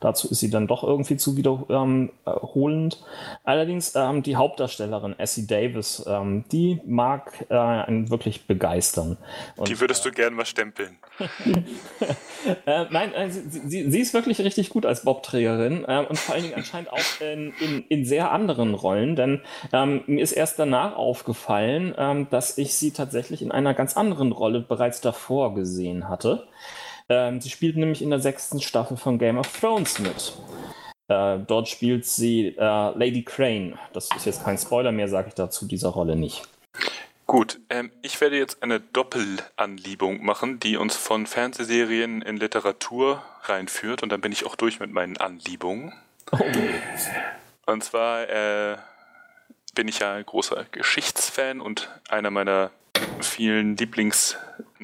Dazu ist sie dann doch irgendwie zu wiederholend. Ähm, Allerdings ähm, die Hauptdarstellerin Essie Davis, ähm, die mag äh, einen wirklich begeistern. Und, die würdest du gern mal stempeln. äh, nein, äh, sie, sie, sie, ist wirklich richtig gut als Bobträgerin äh, und vor allen Dingen anscheinend auch in, in, in sehr anderen Rollen, denn ähm, mir ist erst danach aufgefallen, ähm, dass ich sie tatsächlich in einer ganz anderen Rolle bereits davor gesehen hatte. Ähm, sie spielt nämlich in der sechsten Staffel von Game of Thrones mit. Äh, dort spielt sie äh, Lady Crane. Das ist jetzt kein Spoiler mehr, sage ich dazu dieser Rolle nicht. Gut, ähm, ich werde jetzt eine Doppelanliebung machen, die uns von Fernsehserien in Literatur reinführt und dann bin ich auch durch mit meinen Anliebungen. Oh. Und zwar äh, bin ich ja großer Geschichtsfan und einer meiner vielen Lieblings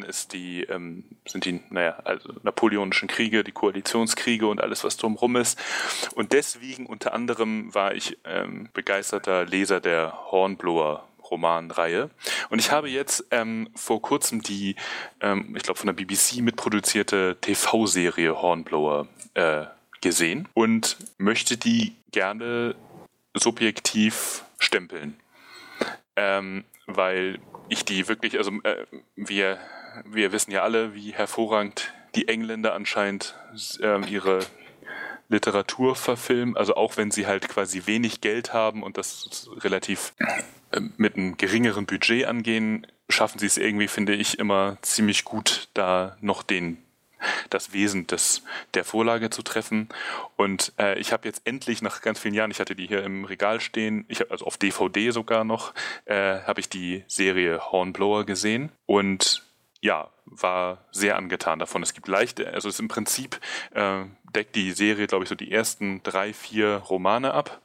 ist die, ähm, sind die, naja, also napoleonischen Kriege, die Koalitionskriege und alles, was drumherum ist. Und deswegen unter anderem war ich ähm, begeisterter Leser der Hornblower Romanreihe. Und ich habe jetzt ähm, vor kurzem die, ähm, ich glaube, von der BBC mitproduzierte TV-Serie Hornblower äh, gesehen und möchte die gerne subjektiv stempeln. Ähm, weil ich die wirklich, also äh, wir, wir wissen ja alle, wie hervorragend die Engländer anscheinend äh, ihre Literatur verfilmen, also auch wenn sie halt quasi wenig Geld haben und das relativ äh, mit einem geringeren Budget angehen, schaffen sie es irgendwie, finde ich, immer ziemlich gut, da noch den das Wesen des, der Vorlage zu treffen. Und äh, ich habe jetzt endlich nach ganz vielen Jahren, ich hatte die hier im Regal stehen, ich habe also auf DVD sogar noch, äh, habe ich die Serie Hornblower gesehen und ja, war sehr angetan davon. Es gibt leichte, also es im Prinzip äh, deckt die Serie, glaube ich, so die ersten drei, vier Romane ab.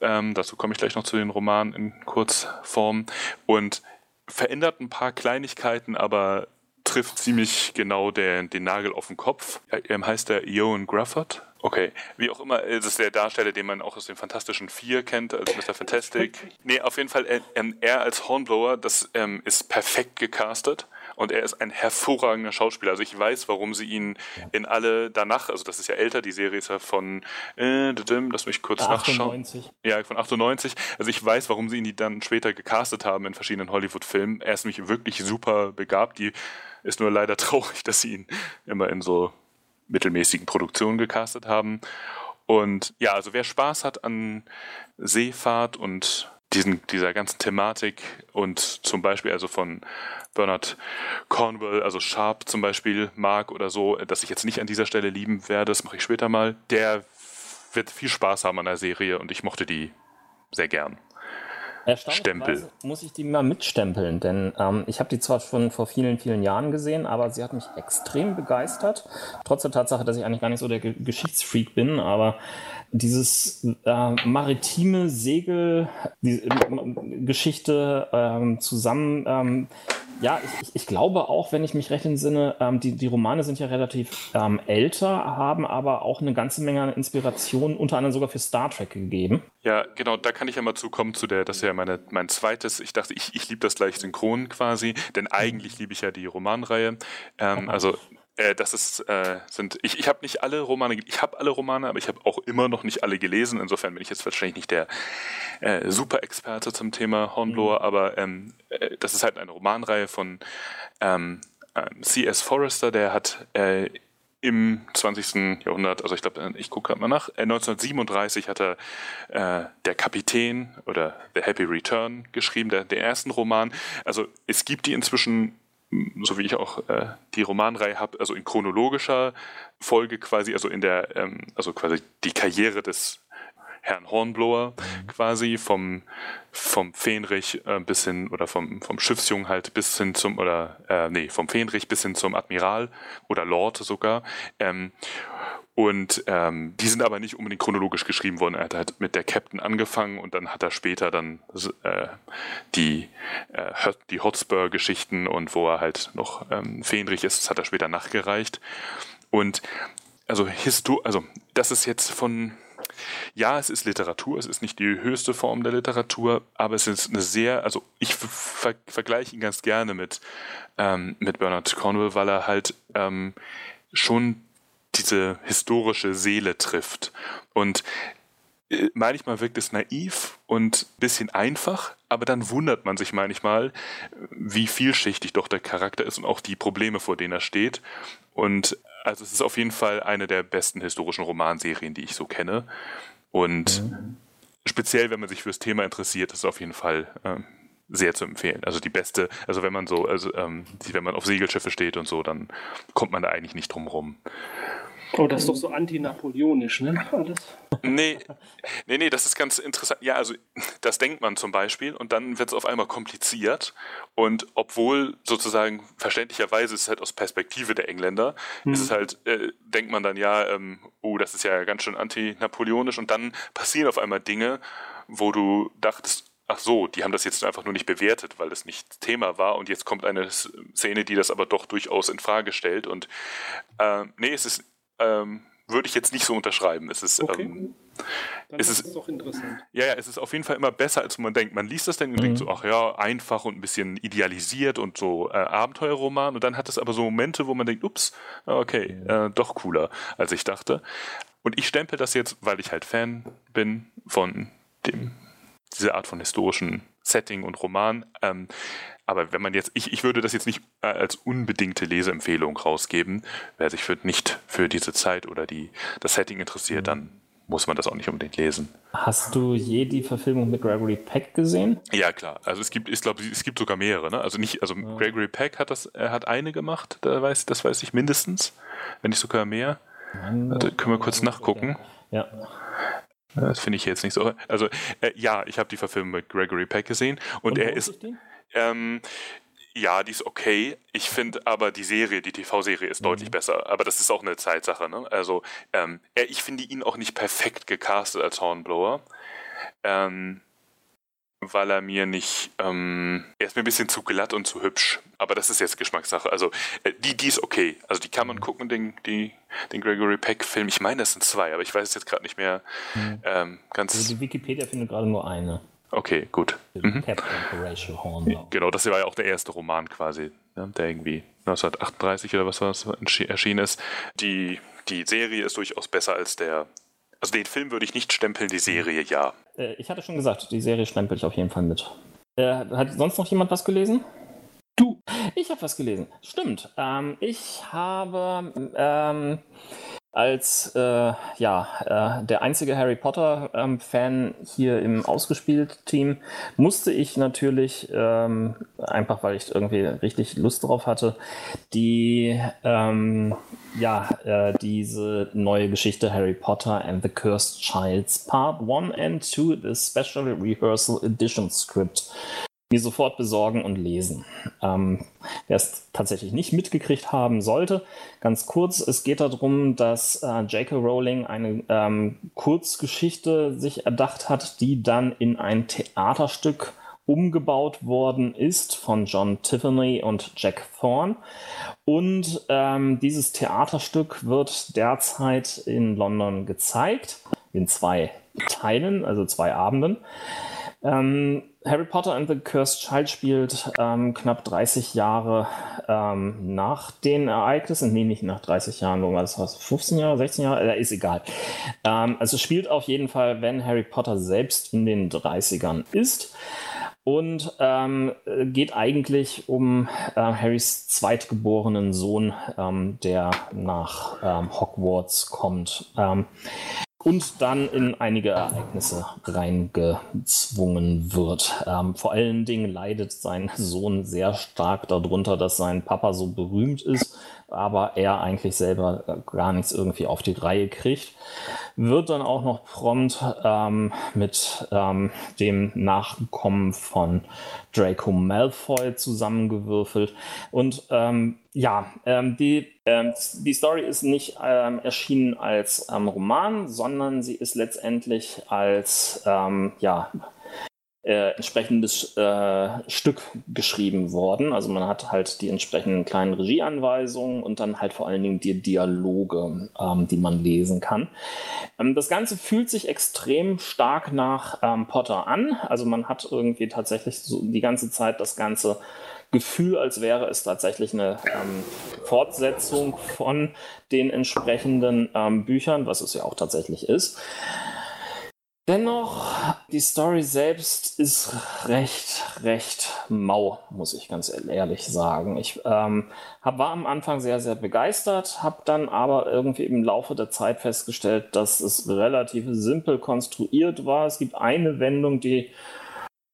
Ähm, dazu komme ich gleich noch zu den Romanen in Kurzform und verändert ein paar Kleinigkeiten, aber trifft ziemlich genau den, den Nagel auf den Kopf. Er, heißt der Ewan Grufford. Okay, wie auch immer, es ist der Darsteller, den man auch aus den Fantastischen Vier kennt, als Mr. Fantastic. Nee, auf jeden Fall, er, er als Hornblower, das ähm, ist perfekt gecastet und er ist ein hervorragender Schauspieler. Also ich weiß, warum sie ihn in alle danach, also das ist ja älter, die Serie ist ja von, äh, lass mich kurz 98. nachschauen. Ja, von 98. Also ich weiß, warum sie ihn dann später gecastet haben in verschiedenen Hollywood-Filmen. Er ist nämlich wirklich super begabt. Die ist nur leider traurig, dass sie ihn immer in so mittelmäßigen Produktionen gecastet haben. Und ja, also wer Spaß hat an Seefahrt und diesen, dieser ganzen Thematik und zum Beispiel also von Bernard Cornwell, also Sharp zum Beispiel mag oder so, dass ich jetzt nicht an dieser Stelle lieben werde, das mache ich später mal, der wird viel Spaß haben an der Serie und ich mochte die sehr gern. Stempel. muss ich die mal mitstempeln, denn ähm, ich habe die zwar schon vor vielen, vielen Jahren gesehen, aber sie hat mich extrem begeistert. Trotz der Tatsache, dass ich eigentlich gar nicht so der Ge Geschichtsfreak bin, aber dieses äh, maritime Segel, die äh, Geschichte ähm, zusammen ähm, ja, ich, ich, glaube auch, wenn ich mich recht entsinne, ähm, die, die Romane sind ja relativ ähm, älter, haben aber auch eine ganze Menge an Inspiration, unter anderem sogar für Star Trek gegeben. Ja, genau, da kann ich ja mal zukommen zu der, das ist ja meine, mein zweites, ich dachte, ich, ich liebe das gleich synchron quasi, denn eigentlich liebe ich ja die Romanreihe. Ähm, also äh, das ist, äh, sind, ich, ich habe nicht alle Romane, ich habe alle Romane, aber ich habe auch immer noch nicht alle gelesen. Insofern bin ich jetzt wahrscheinlich nicht der äh, Super-Experte zum Thema Hornblower, mhm. aber ähm, äh, das ist halt eine Romanreihe von ähm, ähm C.S. Forrester, der hat äh, im 20. Jahrhundert, also ich glaube, äh, ich gucke gerade mal nach, 1937 hat er äh, Der Kapitän oder The Happy Return geschrieben, der, der ersten Roman. Also es gibt die inzwischen so wie ich auch äh, die Romanreihe habe, also in chronologischer Folge quasi, also in der, ähm, also quasi die Karriere des Herrn Hornblower quasi vom, vom Fähnrich äh, bis hin, oder vom, vom Schiffsjungen halt bis hin zum, oder, äh, nee, vom Fähnrich bis hin zum Admiral oder Lord sogar. Ähm, und ähm, die sind aber nicht unbedingt chronologisch geschrieben worden. Er hat halt mit der Captain angefangen und dann hat er später dann äh, die, äh, die Hotspur-Geschichten und wo er halt noch ähm, Fähnrich ist, das hat er später nachgereicht. Und also Histo also das ist jetzt von ja, es ist Literatur, es ist nicht die höchste Form der Literatur, aber es ist eine sehr, also ich ver vergleiche ihn ganz gerne mit, ähm, mit Bernard Cornwell, weil er halt ähm, schon diese historische Seele trifft. Und äh, manchmal wirkt es naiv und ein bisschen einfach, aber dann wundert man sich manchmal, wie vielschichtig doch der Charakter ist und auch die Probleme, vor denen er steht. Und also es ist auf jeden Fall eine der besten historischen Romanserien, die ich so kenne. Und mhm. speziell, wenn man sich fürs Thema interessiert, ist es auf jeden Fall ähm, sehr zu empfehlen. Also die beste, also wenn man so, also ähm, wenn man auf Segelschiffe steht und so, dann kommt man da eigentlich nicht drum rum. Oh, das ist doch so antinapoleonisch, ne? Alles. Nee, nee, nee, das ist ganz interessant. Ja, also das denkt man zum Beispiel und dann wird es auf einmal kompliziert. Und obwohl sozusagen verständlicherweise ist es halt aus Perspektive der Engländer, mhm. ist es halt, äh, denkt man dann ja, ähm, oh, das ist ja ganz schön antinapoleonisch und dann passieren auf einmal Dinge, wo du dachtest, ach so, die haben das jetzt einfach nur nicht bewertet, weil es nicht Thema war und jetzt kommt eine Szene, die das aber doch durchaus in Frage stellt und äh, nee, es ist ähm, würde ich jetzt nicht so unterschreiben. Es ist, okay. ähm, es ist, ist doch interessant. Ja, ja, es ist auf jeden Fall immer besser, als man denkt. Man liest das dann und mhm. denkt so, ach ja, einfach und ein bisschen idealisiert und so äh, Abenteuerroman. Und dann hat es aber so Momente, wo man denkt, ups, okay, äh, doch cooler, als ich dachte. Und ich stempel das jetzt, weil ich halt Fan bin von dem, dieser Art von historischen Setting und Roman. Ähm, aber wenn man jetzt, ich, ich würde das jetzt nicht äh, als unbedingte Leseempfehlung rausgeben. Wer sich für, nicht für diese Zeit oder die, das Setting interessiert, dann muss man das auch nicht unbedingt lesen. Hast du je die Verfilmung mit Gregory Peck gesehen? Ja, klar. Also es gibt, ich glaube, es gibt sogar mehrere. Ne? Also nicht, also ja. Gregory Peck hat das, er hat eine gemacht, da weiß, das weiß ich mindestens, wenn nicht sogar mehr. Also können wir kurz nachgucken. Ja. Das finde ich jetzt nicht so. Also äh, ja, ich habe die Verfilmung mit Gregory Peck gesehen und, und er ist. Ähm, ja, die ist okay. Ich finde aber die Serie, die TV-Serie ist mhm. deutlich besser. Aber das ist auch eine Zeitsache. Ne? Also ähm, ich finde ihn auch nicht perfekt gecastet als Hornblower. Ähm, weil er mir nicht, ähm, er ist mir ein bisschen zu glatt und zu hübsch. Aber das ist jetzt Geschmackssache. Also äh, die, die ist okay. Also die kann man mhm. gucken, den, die, den Gregory Peck-Film. Ich meine, das sind zwei, aber ich weiß es jetzt gerade nicht mehr mhm. ähm, ganz. Also die Wikipedia findet gerade nur eine. Okay, gut. Mhm. Genau, das war ja auch der erste Roman quasi, ne, der irgendwie 1938 oder was war das erschienen ist. Die, die Serie ist durchaus besser als der. Also den Film würde ich nicht stempeln, die Serie ja. Äh, ich hatte schon gesagt, die Serie stempel ich auf jeden Fall mit. Äh, hat sonst noch jemand was gelesen? Du. Ich habe was gelesen. Stimmt. Ähm, ich habe ähm, als äh, ja, äh, der einzige Harry Potter-Fan ähm, hier im Ausgespielt-Team musste ich natürlich, ähm, einfach weil ich irgendwie richtig Lust drauf hatte, die ähm, ja, äh, diese neue Geschichte Harry Potter and the Cursed Childs Part 1 and 2, the Special Rehearsal Edition Script mir sofort besorgen und lesen. Ähm, Wer es tatsächlich nicht mitgekriegt haben sollte, ganz kurz, es geht darum, dass äh, J.K. Rowling eine ähm, Kurzgeschichte sich erdacht hat, die dann in ein Theaterstück umgebaut worden ist von John Tiffany und Jack Thorne. Und ähm, dieses Theaterstück wird derzeit in London gezeigt, in zwei Teilen, also zwei Abenden. Ähm, Harry Potter and the Cursed Child spielt ähm, knapp 30 Jahre ähm, nach den Ereignissen. Nee, nicht nach 30 Jahren, wo war das was? 15 Jahre, 16 Jahre? Äh, ist egal. Ähm, also spielt auf jeden Fall, wenn Harry Potter selbst in den 30ern ist. Und ähm, geht eigentlich um äh, Harrys zweitgeborenen Sohn, ähm, der nach Hogwarts kommt und dann in einige Ereignisse reingezwungen wird. Ähm, vor allen Dingen leidet sein Sohn sehr stark darunter, dass sein Papa so berühmt ist, aber er eigentlich selber gar nichts irgendwie auf die Reihe kriegt. Wird dann auch noch prompt ähm, mit ähm, dem Nachkommen von Draco Malfoy zusammengewürfelt. Und ähm, ja, ähm, die, ähm, die Story ist nicht ähm, erschienen als ähm, Roman, sondern sie ist letztendlich als ja, äh, entsprechendes äh, Stück geschrieben worden. Also man hat halt die entsprechenden kleinen Regieanweisungen und dann halt vor allen Dingen die Dialoge, ähm, die man lesen kann. Ähm, das Ganze fühlt sich extrem stark nach ähm, Potter an. Also man hat irgendwie tatsächlich so die ganze Zeit das Ganze Gefühl, als wäre es tatsächlich eine ähm, Fortsetzung von den entsprechenden ähm, Büchern, was es ja auch tatsächlich ist. Dennoch, die Story selbst ist recht, recht mau, muss ich ganz ehrlich sagen. Ich ähm, hab, war am Anfang sehr, sehr begeistert, habe dann aber irgendwie im Laufe der Zeit festgestellt, dass es relativ simpel konstruiert war. Es gibt eine Wendung, die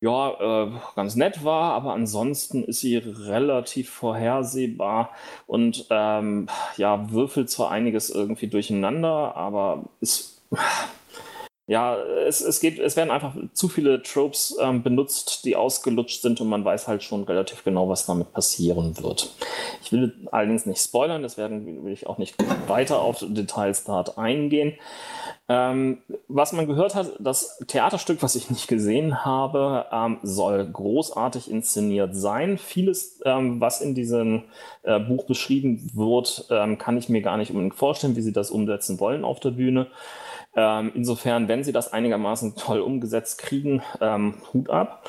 ja, äh, ganz nett war, aber ansonsten ist sie relativ vorhersehbar und ähm, ja, würfelt zwar einiges irgendwie durcheinander, aber ist ja, es, es, geht, es werden einfach zu viele Tropes ähm, benutzt, die ausgelutscht sind und man weiß halt schon relativ genau, was damit passieren wird. Ich will allerdings nicht spoilern, deswegen will ich auch nicht weiter auf Details dort eingehen. Ähm, was man gehört hat, das Theaterstück, was ich nicht gesehen habe, ähm, soll großartig inszeniert sein. Vieles, ähm, was in diesem äh, Buch beschrieben wird, ähm, kann ich mir gar nicht unbedingt vorstellen, wie sie das umsetzen wollen auf der Bühne. Ähm, insofern, wenn sie das einigermaßen toll umgesetzt kriegen, ähm, Hut ab.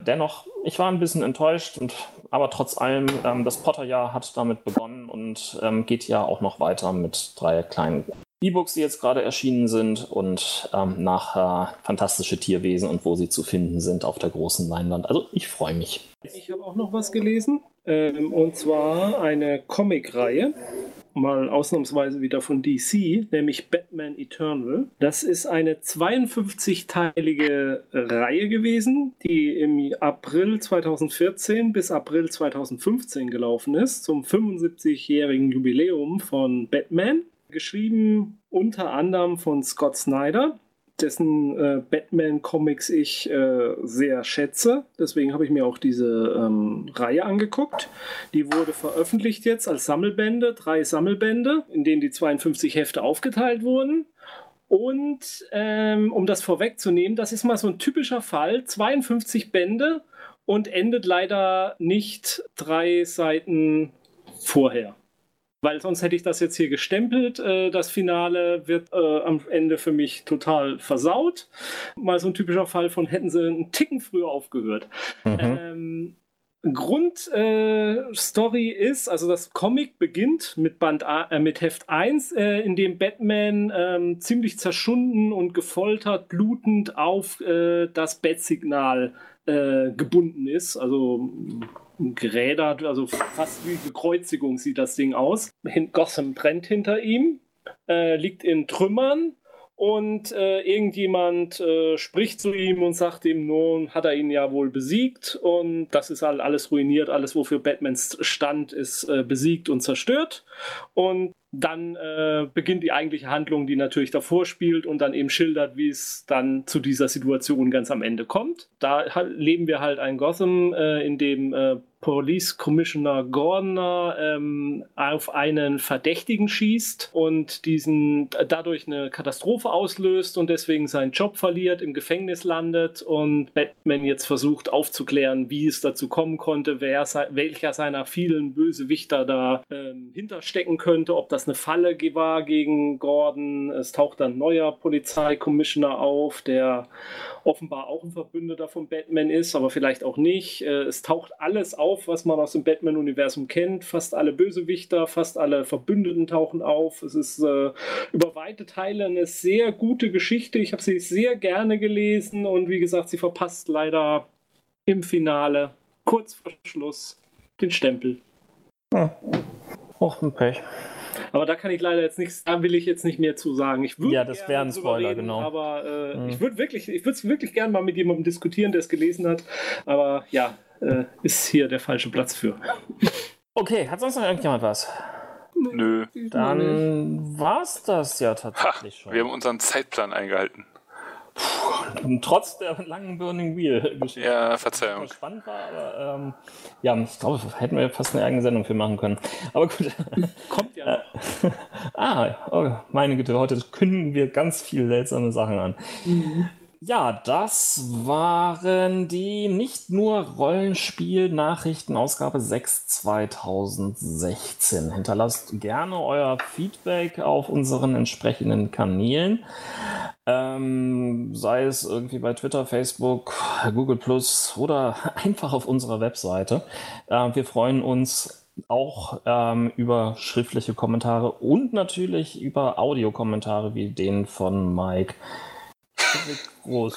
Dennoch, ich war ein bisschen enttäuscht, und, aber trotz allem, ähm, das Potter-Jahr hat damit begonnen und ähm, geht ja auch noch weiter mit drei kleinen E-Books, die jetzt gerade erschienen sind und ähm, nachher äh, fantastische Tierwesen und wo sie zu finden sind auf der großen Leinwand. Also ich freue mich. Ich habe auch noch was gelesen ähm, und zwar eine Comic-Reihe mal ausnahmsweise wieder von DC, nämlich Batman Eternal. Das ist eine 52-teilige Reihe gewesen, die im April 2014 bis April 2015 gelaufen ist, zum 75-jährigen Jubiläum von Batman. Geschrieben unter anderem von Scott Snyder, dessen äh, Batman-Comics ich äh, sehr schätze. Deswegen habe ich mir auch diese ähm, Reihe angeguckt. Die wurde veröffentlicht jetzt als Sammelbände, drei Sammelbände, in denen die 52 Hefte aufgeteilt wurden. Und ähm, um das vorwegzunehmen, das ist mal so ein typischer Fall, 52 Bände und endet leider nicht drei Seiten vorher weil sonst hätte ich das jetzt hier gestempelt. Äh, das Finale wird äh, am Ende für mich total versaut. Mal so ein typischer Fall von hätten sie einen Ticken früher aufgehört. Mhm. Ähm, Grundstory äh, ist, also das Comic beginnt mit Band A, äh, mit Heft 1, äh, in dem Batman ähm, ziemlich zerschunden und gefoltert, blutend auf äh, das Bat-Signal äh, gebunden ist. Also gerädert, also fast wie Bekreuzigung sieht das Ding aus. Gotham brennt hinter ihm, äh, liegt in Trümmern und äh, irgendjemand äh, spricht zu ihm und sagt ihm, nun hat er ihn ja wohl besiegt und das ist halt alles ruiniert, alles wofür Batmans stand ist äh, besiegt und zerstört und dann äh, beginnt die eigentliche Handlung, die natürlich davor spielt und dann eben schildert, wie es dann zu dieser Situation ganz am Ende kommt. Da leben wir halt ein Gotham, äh, in dem äh, Police Commissioner Gordner ähm, auf einen Verdächtigen schießt und diesen dadurch eine Katastrophe auslöst und deswegen seinen Job verliert, im Gefängnis landet und Batman jetzt versucht aufzuklären, wie es dazu kommen konnte, wer, welcher seiner vielen Bösewichter da ähm, hinterstecken könnte, ob das eine Falle war gegen Gordon. Es taucht dann ein neuer Polizeikommissioner auf, der offenbar auch ein Verbündeter von Batman ist, aber vielleicht auch nicht. Äh, es taucht alles auf auf, was man aus dem Batman-Universum kennt. Fast alle Bösewichter, fast alle Verbündeten tauchen auf. Es ist äh, über weite Teile eine sehr gute Geschichte. Ich habe sie sehr gerne gelesen und wie gesagt, sie verpasst leider im Finale, kurz vor Schluss, den Stempel. Hm. Och, ein Pech. Aber da kann ich leider jetzt nichts, da will ich jetzt nicht mehr zu sagen. Ich ja, das wäre ein Spoiler, reden, genau. Aber äh, mhm. ich würde wirklich, ich würde es wirklich gerne mal mit jemandem diskutieren, der es gelesen hat. Aber ja, äh, ist hier der falsche Platz für. Okay, hat sonst noch irgendjemand was? Nö. Dann war's das ja tatsächlich ha, schon. Wir haben unseren Zeitplan eingehalten. Puh, trotz der langen Burning Wheel-Geschichte. Ja, Verzeihung. spannend war, aber ähm, ja, ich glaube, hätten wir fast eine eigene Sendung für machen können. Aber gut. Kommt ja noch. ah, oh, meine Güte, heute kündigen wir ganz viele seltsame Sachen an. Mhm. Ja, das waren die nicht nur Rollenspiel-Nachrichten Ausgabe 6 2016. Hinterlasst gerne euer Feedback auf unseren entsprechenden Kanälen. Ähm, sei es irgendwie bei Twitter, Facebook, Google Plus oder einfach auf unserer Webseite. Äh, wir freuen uns auch ähm, über schriftliche Kommentare und natürlich über Audiokommentare wie den von Mike groß.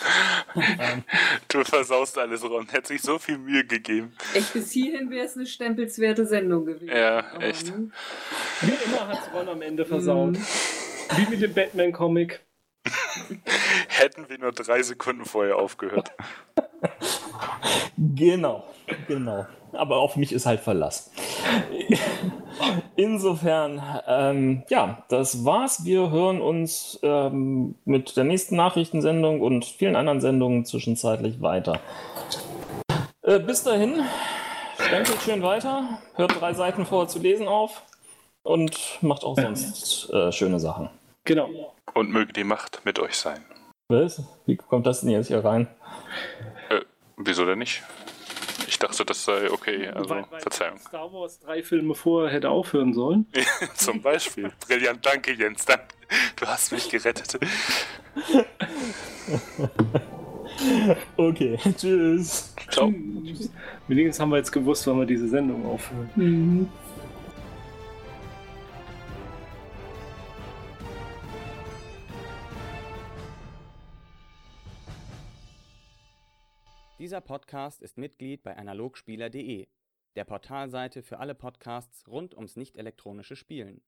Ähm, du versaust alles, Ron. Hätte sich so viel Mühe gegeben. Echt, bis hierhin wäre es eine stempelswerte Sendung gewesen. Ja, echt. Ne? Wie immer hat es Ron am Ende versaut. Mhm. Wie mit dem Batman-Comic. Hätten wir nur drei Sekunden vorher aufgehört. genau, genau. Aber auf mich ist halt Verlass. Insofern, ähm, ja, das war's. Wir hören uns ähm, mit der nächsten Nachrichtensendung und vielen anderen Sendungen zwischenzeitlich weiter. Äh, bis dahin, stempelt schön weiter, hört drei Seiten vorher zu lesen auf und macht auch sonst äh, schöne Sachen. Genau. Und möge die Macht mit euch sein. Was? Wie kommt das denn jetzt hier rein? Äh, wieso denn nicht? Ich dachte, das sei okay. Also, weil, weil Verzeihung. Star Wars drei Filme vorher hätte aufhören sollen. Zum Beispiel. Brillant, danke Jens. Dank. Du hast mich gerettet. okay, tschüss. Ciao. Wenigstens haben wir jetzt gewusst, wann wir diese Sendung aufhören. Mhm. Dieser Podcast ist Mitglied bei analogspieler.de, der Portalseite für alle Podcasts rund ums nicht elektronische Spielen